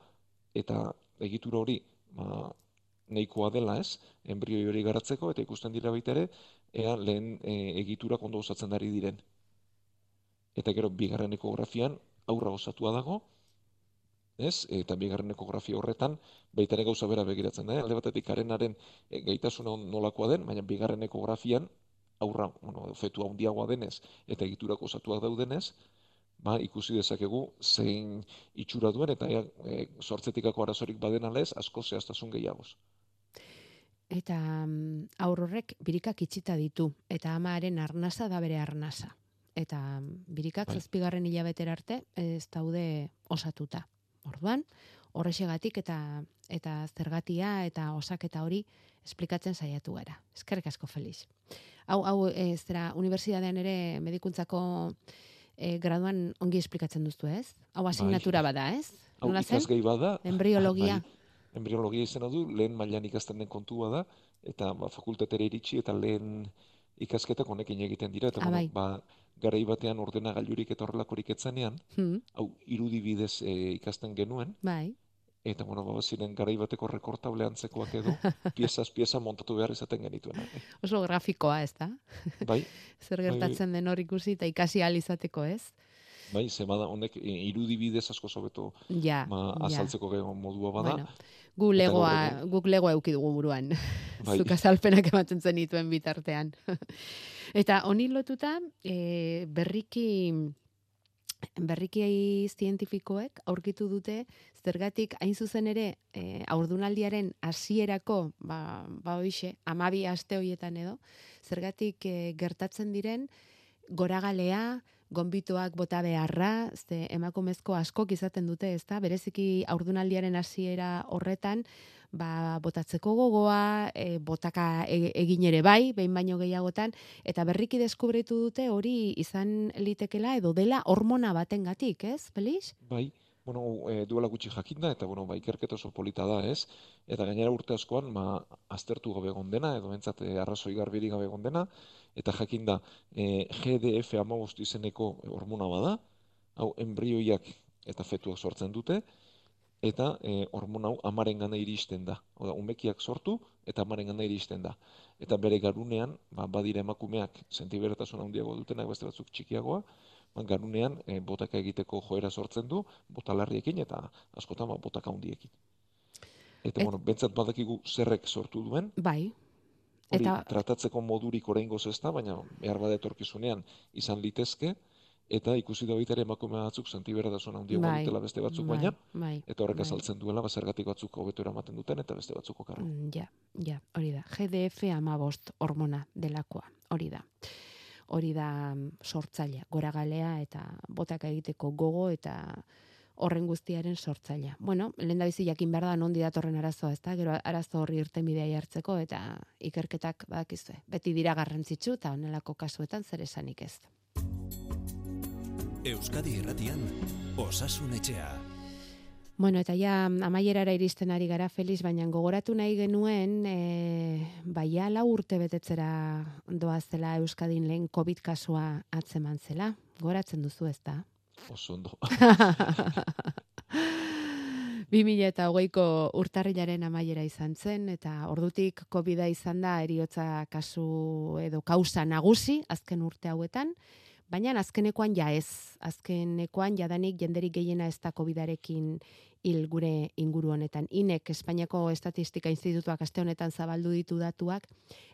[SPEAKER 14] eta egitura hori, ba, nahikoa dela ez, embrioi hori garatzeko, eta ikusten dira baita ere, ea lehen e, egiturak ondo osatzen ari diren. Eta gero, bigarren ekografian, aurra osatua dago, ez? Eta bigarren ekografia horretan, baita ere gauza bera begiratzen da, eh? alde batetik karenaren e, gaitasuna nolakoa den, baina bigarren ekografian, aurra, bueno, fetua handiagoa denez, eta egiturak osatuak daudenez, ba, ikusi dezakegu zein itxura duen eta ea, e, sortzetikako arazorik baden alez, asko zehaztasun gehiagoz.
[SPEAKER 13] Eta mm, aur horrek birikak itxita ditu, eta amaren arnasa da bere arnasa. Eta mm, birikak
[SPEAKER 14] Bai.
[SPEAKER 13] zazpigarren hilabetera arte ez daude osatuta. Orduan, horrexegatik eta eta zergatia eta osaketa hori esplikatzen saiatu gara. Eskerrik asko Felix. Hau hau ez zera unibertsitatean ere medikuntzako e, graduan ongi esplikatzen duzu, ez? Hau asignatura bada, ez?
[SPEAKER 14] Hau
[SPEAKER 13] Nola zen?
[SPEAKER 14] ikasgai bada,
[SPEAKER 13] Embriologia.
[SPEAKER 14] bai, embriologia izena du, lehen mailan ikasten den kontua da, eta ba, fakultatera iritsi eta lehen ikasketak honekin egiten dira, eta
[SPEAKER 13] Ah,
[SPEAKER 14] bueno,
[SPEAKER 13] bai.
[SPEAKER 14] ba, garai batean ordenagailurik eta horrelakorik etzanean,
[SPEAKER 13] Hmm,
[SPEAKER 14] hau irudibidez e, ikasten genuen,
[SPEAKER 13] bai.
[SPEAKER 14] Eta bueno, ba, ziren garai bateko rekortable antzekoak edo, piezaz pieza montatu behar izaten genituen.
[SPEAKER 13] Oso grafikoa, ez da?
[SPEAKER 14] Bai,
[SPEAKER 13] Zer
[SPEAKER 14] bai, bai.
[SPEAKER 13] gertatzen den hor ikusi eta ikasi ahal izateko, ez?
[SPEAKER 14] bai, ze bada honek irudibidez asko sobeto
[SPEAKER 13] Ja,
[SPEAKER 14] ma,
[SPEAKER 13] ja.
[SPEAKER 14] azaltzeko gero modua bada.
[SPEAKER 13] Bueno, gu legoa, guk legoa euki dugu buruan.
[SPEAKER 14] Bai.
[SPEAKER 13] Zuk azalpenak ematen zenituen bitartean. eta honi lotuta, e, berriki berriki zientifikoek aurkitu dute zergatik hain zuzen ere e, aurdunaldiaren hasierako ba ba hoixe 12 aste hoietan edo zergatik e, gertatzen diren goragalea gonbitoak bota beharra, ze emakumezko askok izaten dute, ezta? Bereziki aurdunaldiaren hasiera horretan, ba, botatzeko gogoa, e, botaka e, egin ere bai, behin baino gehiagotan, eta berriki deskubritu dute hori izan litekela edo dela hormona batengatik, ez, Felix?
[SPEAKER 14] Bai, bueno, e, duela gutxi jakinda, eta bueno, ba, ikerketa oso polita da, ez? Eta gainera urte askoan, ma, aztertu gabe egon dena, edo bentsat e, arrazoi garbiri gabe egon dena, eta jakinda e, GDF amabost izeneko hormona bada, hau embrioiak eta fetuak sortzen dute, eta e, hormona hau amaren gana iristen da. Oda, umekiak sortu eta amaren gana iristen da. Eta bere garunean, ba, badire emakumeak sentiberatasun handiago dutenak beste batzuk txikiagoa, ba, garunean e, botaka egiteko joera sortzen du, botalarriekin eta askotan ba, botaka handiekin. Eta, Et... bueno, bentsat badakigu zerrek sortu duen.
[SPEAKER 13] Bai.
[SPEAKER 14] Hori, eta... tratatzeko modurik oraingoz ez da, baina behar bada etorkizunean izan litezke, eta ikusi da ere emakume batzuk sentiberatasun handia bai, dutela beste batzuk bai, baina bai, eta horrek bai. azaltzen duela ba zergatik batzuk hobeto eramaten duten eta beste batzuk okarra.
[SPEAKER 13] Mm, ja, ja, hori da. GDF 15 hormona delakoa. Hori da. Hori da mm, sortzailea, goragalea eta botaka egiteko gogo eta horren guztiaren sortzailea. Bueno, lehen da bizi jakin behar da nondi datorren arazoa, ezta? Gero arazo horri irten bidea jartzeko eta ikerketak badakizue. Beti dira garrantzitsu eta honelako kasuetan zer esanik ez.
[SPEAKER 15] Euskadi Irratian Osasun Etxea.
[SPEAKER 13] Bueno, eta ja amaierara iristen ari gara Felix, baina gogoratu nahi genuen e, baia la urte betetzera doa zela Euskadin lehen COVID kasua atzeman zela. Goratzen duzu ez da?
[SPEAKER 14] Oso ondo.
[SPEAKER 13] 2000 eta hogeiko urtarrilaren amaiera izan zen, eta ordutik COVID-a izan da eriotza kasu edo kausa nagusi azken urte hauetan, Baina azkenekoan ja ez, azkenekoan jadanik jenderik gehiena ez da COVID-arekin hil gure inguru honetan. Inek Espainiako Estatistika Institutuak aste honetan zabaldu ditu datuak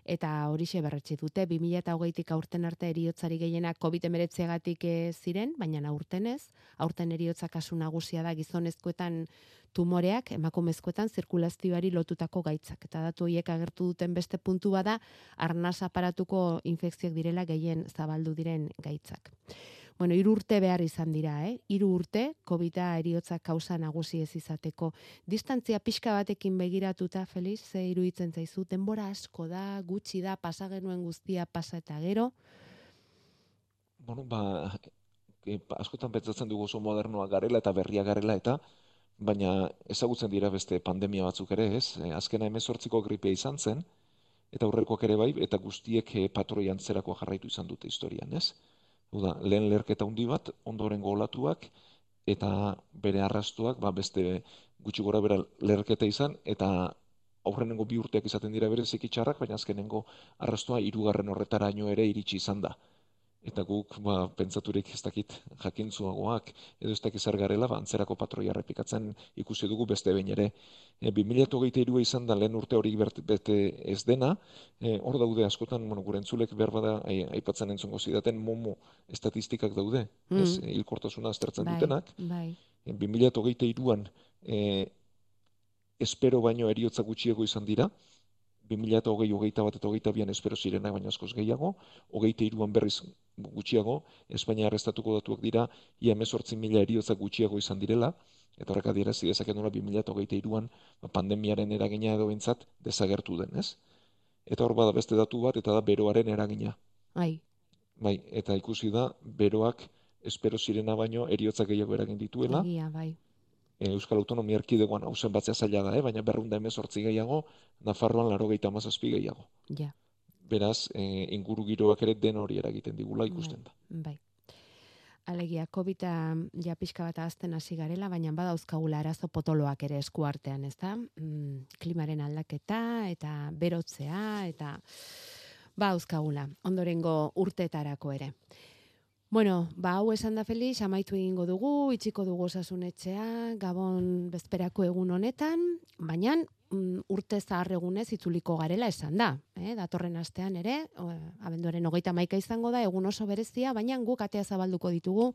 [SPEAKER 13] eta horixe berretsi dute 2020tik aurten arte eriotzari gehienak COVID-19gatik eh, ziren, baina aurten ez. Aurten eriotza kasu nagusia da gizonezkoetan tumoreak emakumezkoetan zirkulazioari lotutako gaitzak eta datu horiek agertu duten beste puntu bada arnaz aparatuko infekzioak direla gehien zabaldu diren gaitzak bueno, iru urte behar izan dira, eh? Iru urte, COVID-a eriotza kausa nagusi ez izateko. Distantzia pixka batekin begiratuta, Feliz, ze iruditzen zaizu, denbora asko da, gutxi da, pasa genuen guztia pasa eta gero?
[SPEAKER 14] Bueno, ba, e, askotan pentsatzen dugu oso modernoa garela eta berria garela eta baina ezagutzen dira beste pandemia batzuk ere, ez? E, azkena emezortziko gripea izan zen, eta aurrekoak ere bai, eta guztiek e, patroian zerakoa jarraitu izan dute historian, ez? Uda, lehen lerketa handi bat, ondoren golatuak, eta bere arrastuak, ba, beste gutxi gora bera lerketa izan, eta aurrenengo bi urteak izaten dira bere zekitxarrak, baina azkenengo arrastua irugarren horretaraino ere iritsi izan da eta guk ba, pentsaturik ez dakit jakintzuagoak edo ez dakit zer garela, ba, antzerako patroia errepikatzen ikusi dugu beste behin ere. E, 2008 izan da lehen urte hori bete ez dena, e, hor daude askotan, bueno, gure entzulek behar bada aipatzen entzungo zidaten momo estatistikak daude, mm. ez, e, hilkortasuna aztertzen bai, dutenak. Bai. E, 2008an e, espero baino eriotza gutxiego izan dira, 2008 hogeita bat eta hogeita bian espero zirenak baina askoz gehiago, hogeita iruan berriz gutxiago, Espainia arrestatuko datuak dira, ia emezortzi mila eriotza gutxiago izan direla, eta horrek adira zidezak nola 2008 iruan ba, pandemiaren eragina edo bentsat desagertu den, ez? Eta hor bada beste datu bat, eta da beroaren eragina.
[SPEAKER 13] Bai.
[SPEAKER 14] Bai, eta ikusi da, beroak espero zirena baino eriotza gehiago eragin dituela.
[SPEAKER 13] bai.
[SPEAKER 14] E, Euskal Autonomia Erkidegoan hausen batzea zaila da, eh? baina berrunda emezortzi gehiago, Nafarroan laro gehiago.
[SPEAKER 13] Ja.
[SPEAKER 14] Beraz, e, inguru giroak ere den hori eragiten digula bai, ikusten da.
[SPEAKER 13] Bai. Alegia, covid ja pixka bat azten hasi garela, baina badauzkagula arazo potoloak ere eskuartean, ez da? Mm, klimaren aldaketa eta berotzea eta badauzkagula, ondorengo urteetarako ere. Bueno, ba, hau esan da Felix, amaitu egingo dugu, itxiko dugu osasunetxea, gabon bezperako egun honetan, baina urte zahar egunez itzuliko garela esan da. Eh? Datorren astean ere, abenduaren hogeita maika izango da, egun oso berezia, baina guk atea zabalduko ditugu,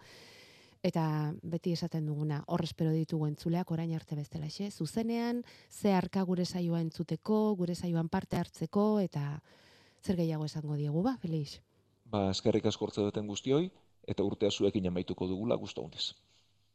[SPEAKER 13] eta beti esaten duguna, hor espero ditugu entzuleak orain arte bestelaxe, zuzenean, ze harka gure saioa entzuteko, gure saioan parte hartzeko, eta zer gehiago esango diegu ba, Felix?
[SPEAKER 14] Ba, eskerrik asko duten guztioi, eta urtea zuekin amaituko dugula guztu honez.